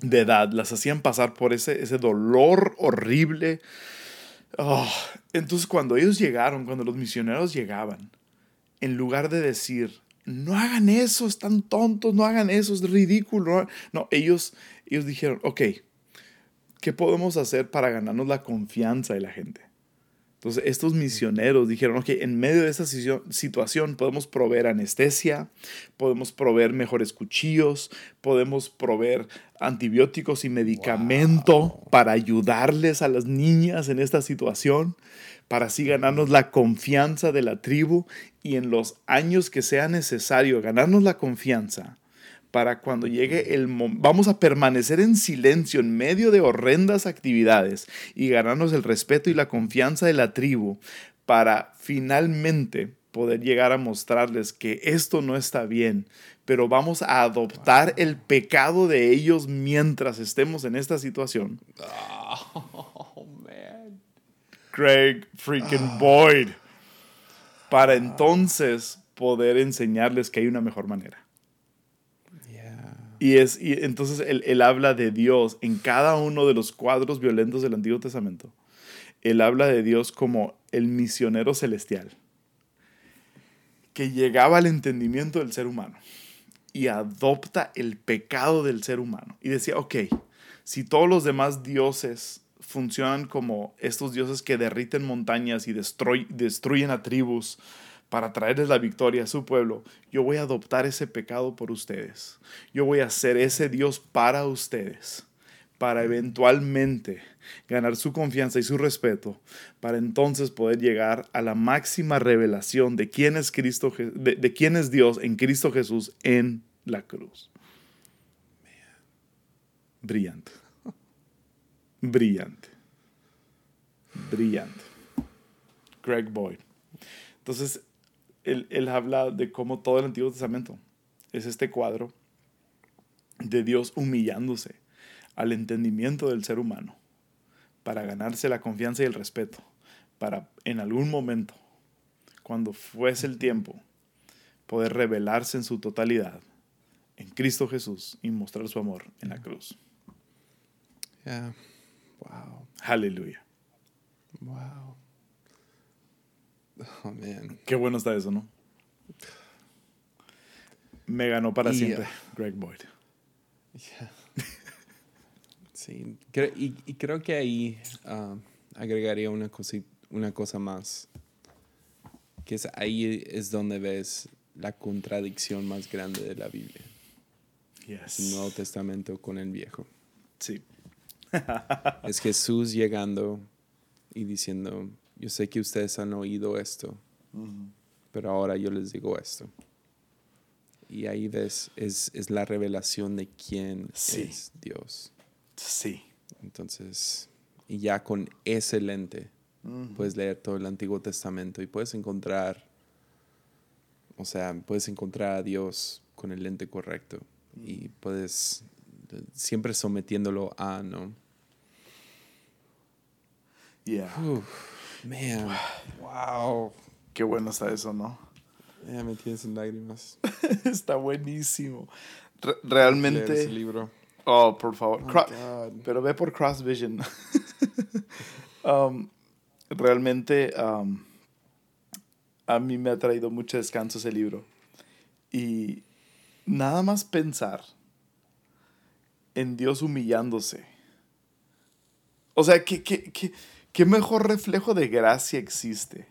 de edad, las hacían pasar por ese, ese dolor horrible. Oh, entonces cuando ellos llegaron, cuando los misioneros llegaban, en lugar de decir, no hagan eso, están tontos, no hagan eso, es ridículo. No, ellos, ellos dijeron, ok, ¿qué podemos hacer para ganarnos la confianza de la gente? Entonces, estos misioneros dijeron, ok, en medio de esa situación podemos proveer anestesia, podemos proveer mejores cuchillos, podemos proveer antibióticos y medicamento para ayudarles a las niñas en esta situación, para así ganarnos la confianza de la tribu y en los años que sea necesario ganarnos la confianza para cuando llegue el momento, vamos a permanecer en silencio en medio de horrendas actividades y ganarnos el respeto y la confianza de la tribu para finalmente poder llegar a mostrarles que esto no está bien, pero vamos a adoptar el pecado de ellos mientras estemos en esta situación. Oh, man. Craig freaking Boyd. Para entonces poder enseñarles que hay una mejor manera. Y, es, y entonces él, habla de Dios en cada uno de los cuadros violentos del Antiguo Testamento. Él habla de Dios como el misionero celestial, que llegaba al entendimiento del ser humano y adopta el pecado del ser humano. Y decía, ok, si todos los demás dioses funcionan como estos dioses que derriten montañas y destruyen a tribus, para traerles la victoria a su pueblo, yo voy a adoptar ese pecado por ustedes. Yo voy a ser ese Dios para ustedes, para eventualmente ganar su confianza y su respeto, para entonces poder llegar a la máxima revelación de quién es Cristo, de, quién es Dios en Cristo Jesús en la cruz. Brillante. Brillante. Brillante. Greg Boyd. Entonces, él, habla de cómo todo el Antiguo Testamento es este cuadro de Dios humillándose al entendimiento del ser humano para ganarse la confianza y el respeto, para en algún momento, cuando fuese el tiempo, poder revelarse en su totalidad en Cristo Jesús y mostrar su amor en la cruz. Wow. Aleluya. Wow. Oh, man. Qué bueno está eso, ¿no? Me ganó para siempre uh, Greg Boyd. sí, y, creo que ahí uh, agregaría una, cosa, una cosa más, que es ahí es donde ves la contradicción más grande de la Biblia. Yes. El Nuevo Testamento con el Viejo. Sí. es Jesús llegando y diciendo, yo sé que ustedes han oído esto, pero ahora yo les digo esto. Y ahí ves, es, es la revelación de quién es Dios. Sí. Entonces, y ya con ese lente puedes leer todo el Antiguo Testamento y puedes encontrar, o sea, puedes encontrar a Dios con el lente correcto y puedes siempre sometiéndolo a, ¿no? Yeah. Man, wow. Qué bueno está eso, ¿no? Ya me tienes en lágrimas. está buenísimo. realmente. Ese libro. Oh, por favor. Oh, pero ve por Cross Vision. Um, realmente um, a mí me ha traído mucho descanso ese libro. Y nada más pensar en Dios humillándose. O sea, que, que, que ¿Qué mejor reflejo de gracia existe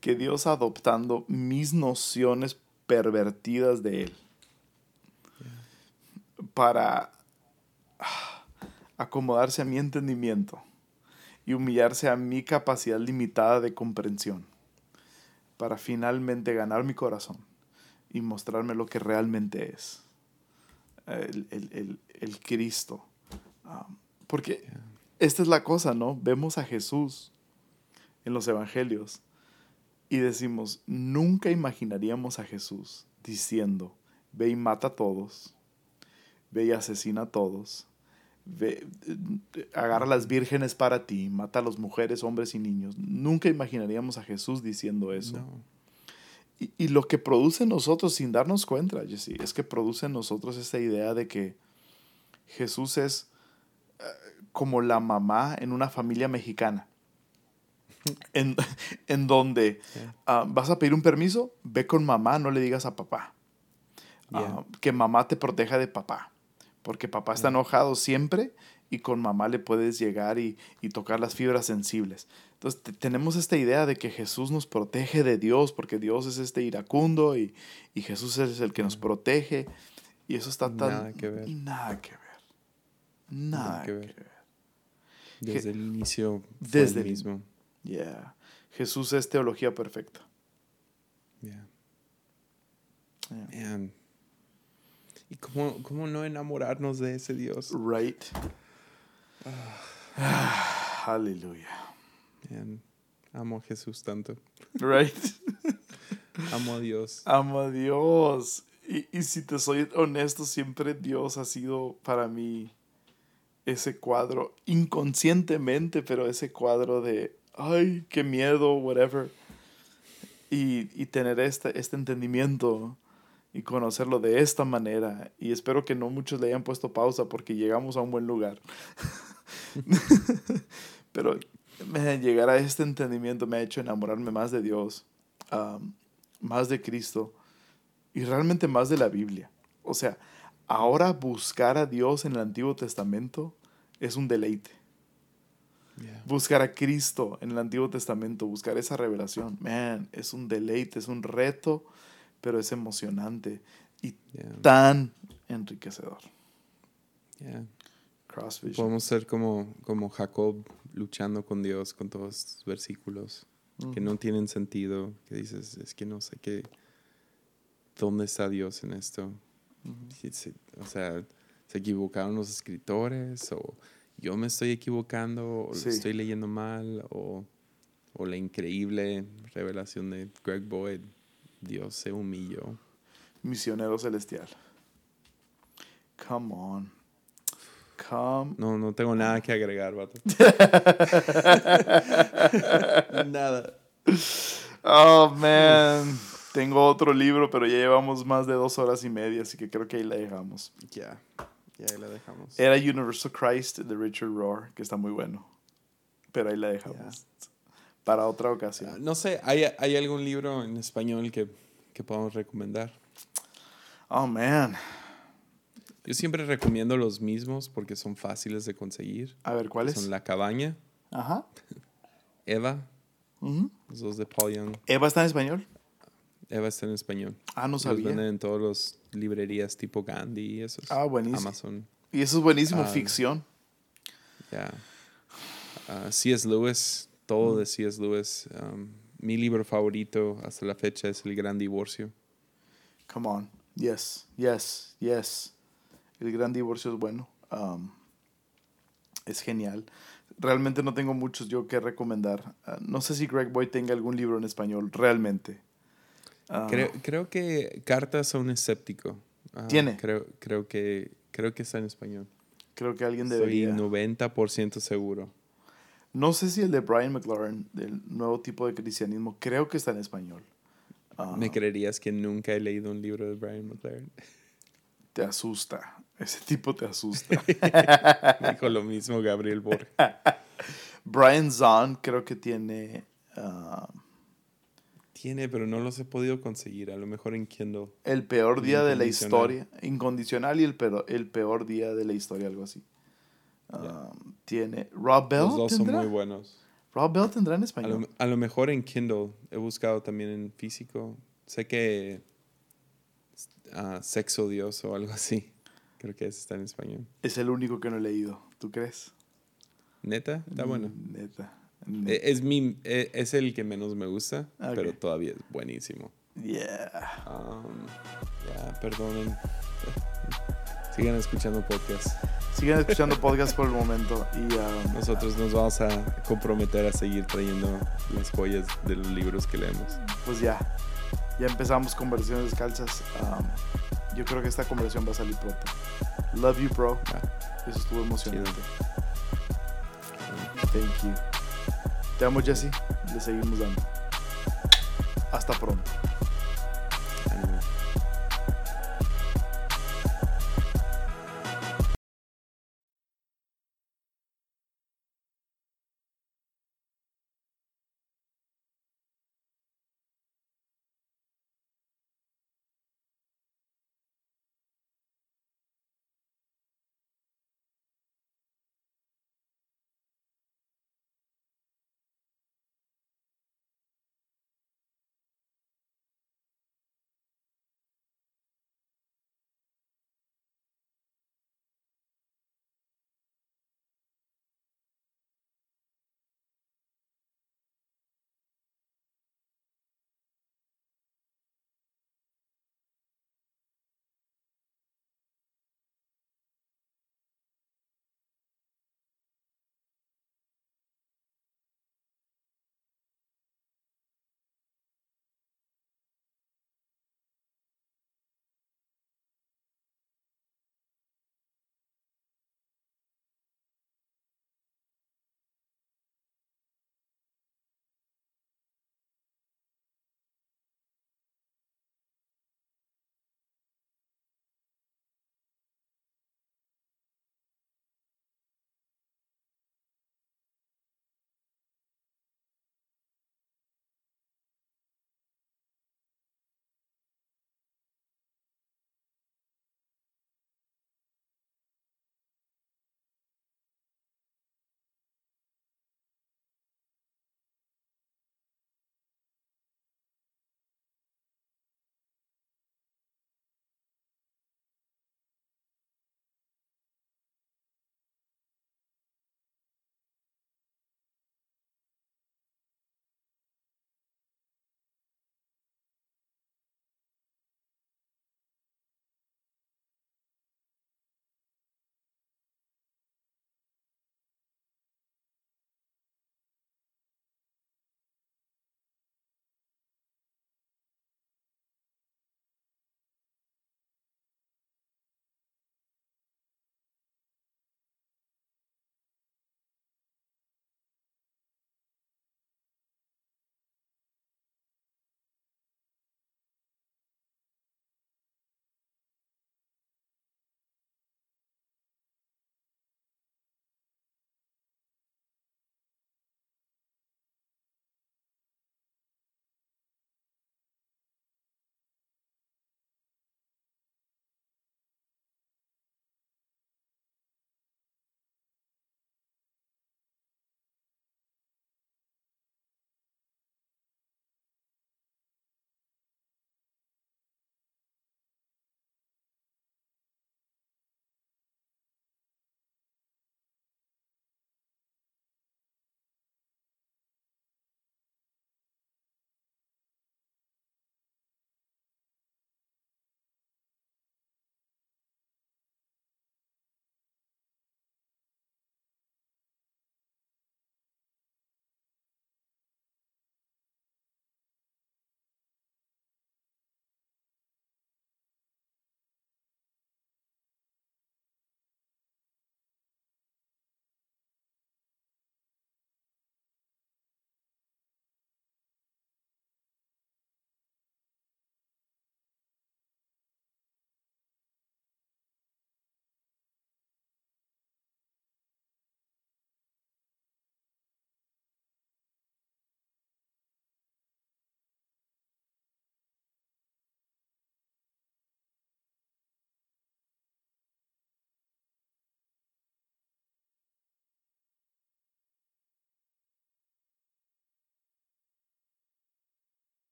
que Dios adoptando mis nociones pervertidas de Él para ah, acomodarse a mi entendimiento y humillarse a mi capacidad limitada de comprensión para finalmente ganar mi corazón y mostrarme lo que realmente es el, Cristo. Ah, porque esta es la cosa, ¿no? Vemos a Jesús en los evangelios y decimos, nunca imaginaríamos a Jesús diciendo, ve y mata a todos, ve y asesina a todos, ve, agarra a las vírgenes para ti, mata a las mujeres, hombres y niños. Nunca imaginaríamos a Jesús diciendo eso. No. Y, y lo que produce en nosotros, sin darnos cuenta, Jesse, es que produce en nosotros esta idea de que Jesús es eh, como la mamá en una familia mexicana. En, en donde ah, vas a pedir un permiso, ve con mamá, no le digas a papá. Ah, Yeah. que mamá te proteja de papá. Porque papá está enojado siempre y con mamá le puedes llegar y, y tocar las fibras sensibles. Entonces te- tenemos esta idea de que Jesús nos protege de Dios porque Dios es este iracundo y, y Jesús es el que nos protege. Y eso está tan... Nada que ver. Nada que ver. Nada, que, que ver. ver. Desde el inicio fue Desde el mismo. Yeah. Jesús es teología perfecta. Yeah. Yeah. Man. ¿Y cómo, cómo no enamorarnos de ese Dios? Right. Ah, Aleluya. Amo a Jesús tanto. Right. Amo a Dios. Amo a Dios. Y, y si te soy honesto, siempre Dios ha sido para mí ese cuadro, inconscientemente, pero ese cuadro de, ay, qué miedo, whatever. Y, y tener este, este entendimiento y conocerlo de esta manera. Y espero que no muchos le hayan puesto pausa porque llegamos a un buen lugar. pero me- llegar a este entendimiento me ha hecho enamorarme más de Dios, um, más de Cristo y realmente más de la Biblia. O sea, ahora buscar a Dios en el Antiguo Testamento es un deleite. Yeah. Buscar a Cristo en el Antiguo Testamento, buscar esa revelación, man, es un deleite, es un reto, pero es emocionante y Yeah. tan enriquecedor. Yeah. Podemos ser como, como Jacob luchando con Dios con todos estos versículos que no tienen sentido, que dices, es que no sé qué, ¿dónde está Dios en esto? Se- o sea, ¿se equivocaron los escritores? ¿O yo me estoy equivocando? ¿O Sí. lo estoy leyendo mal? ¿O, o la increíble revelación de Greg Boyd? Dios se humilló. Misionero celestial. Come on. Come. No, no tengo nada que agregar, vato. nada. Oh, man. Tengo otro libro, pero ya llevamos más de dos horas y media, así que creo que ahí la dejamos. Ya, ya ahí la dejamos. Era Universal Christ de Richard Rohr, que está muy bueno. Pero ahí la dejamos. Para otra Ah, ocasión. No sé, ¿hay, hay algún libro en español que, que podamos recomendar? Oh, man. Yo siempre recomiendo los mismos porque son fáciles de conseguir. A ver, ¿cuál es? Son La Cabaña, Ajá. Eva, Ujú. los dos de Paul Young. ¿Eva está en español? Eva está en español. Ah, no Los sabía. venden en todas las librerías tipo Gandhi y esos. Ah, buenísimo. Amazon. Y eso es buenísimo, Ah. ficción. Ya. Ah, C.S. Lewis, todo de C.S. Lewis. Um, mi libro favorito hasta la fecha es El Gran Divorcio. Come on. Yes, yes, yes. El gran divorcio es bueno. Um, es genial. Realmente no tengo muchos yo que recomendar. Ah, no sé si Greg Boyd tenga algún libro en español, realmente. Ah, Creo, creo que Cartas a un escéptico. Ah, ¿Tiene? Creo, creo, que, creo que está en español. creo que alguien debería. 90% seguro. No sé si el de Brian McLaren, del nuevo tipo de cristianismo, creo que está en español. Ah, ¿Me creerías que nunca he leído un libro de Brian McLaren? te asusta. Ese tipo te asusta. Dijo lo mismo Gabriel Borges. Brian Zahn creo que tiene Tiene, pero no los he podido conseguir. A lo mejor en Kindle. El peor día de la historia. Incondicional y el, pero, el peor día de la historia, algo así. Um, Tiene. Rob Bell. Los dos son muy buenos. Rob Bell tendrá en A español. lo, a lo mejor en Kindle. He buscado también en físico. Sé que ah, Sexo Dios o algo así. Creo que ese está en español. Es el único que no he leído. ¿Tú crees? Neta, está bueno. Mm, Neta. E- Es, mi, e- es el que menos me gusta, pero todavía es buenísimo. Yeah. Um, ya, perdonen. Sigan escuchando podcast. Sigan escuchando podcast por el momento. Y um, Nosotros nos vamos a comprometer a seguir trayendo las joyas de los libros que leemos. pues ya. Ya empezamos conversiones descalzas. Um, yo creo que esta conversión va a salir pronto. Love you, bro. Ah, Eso estuvo emocionante. chido. Thank you. Te amo, Jesse. Le seguimos dando. Hasta pronto.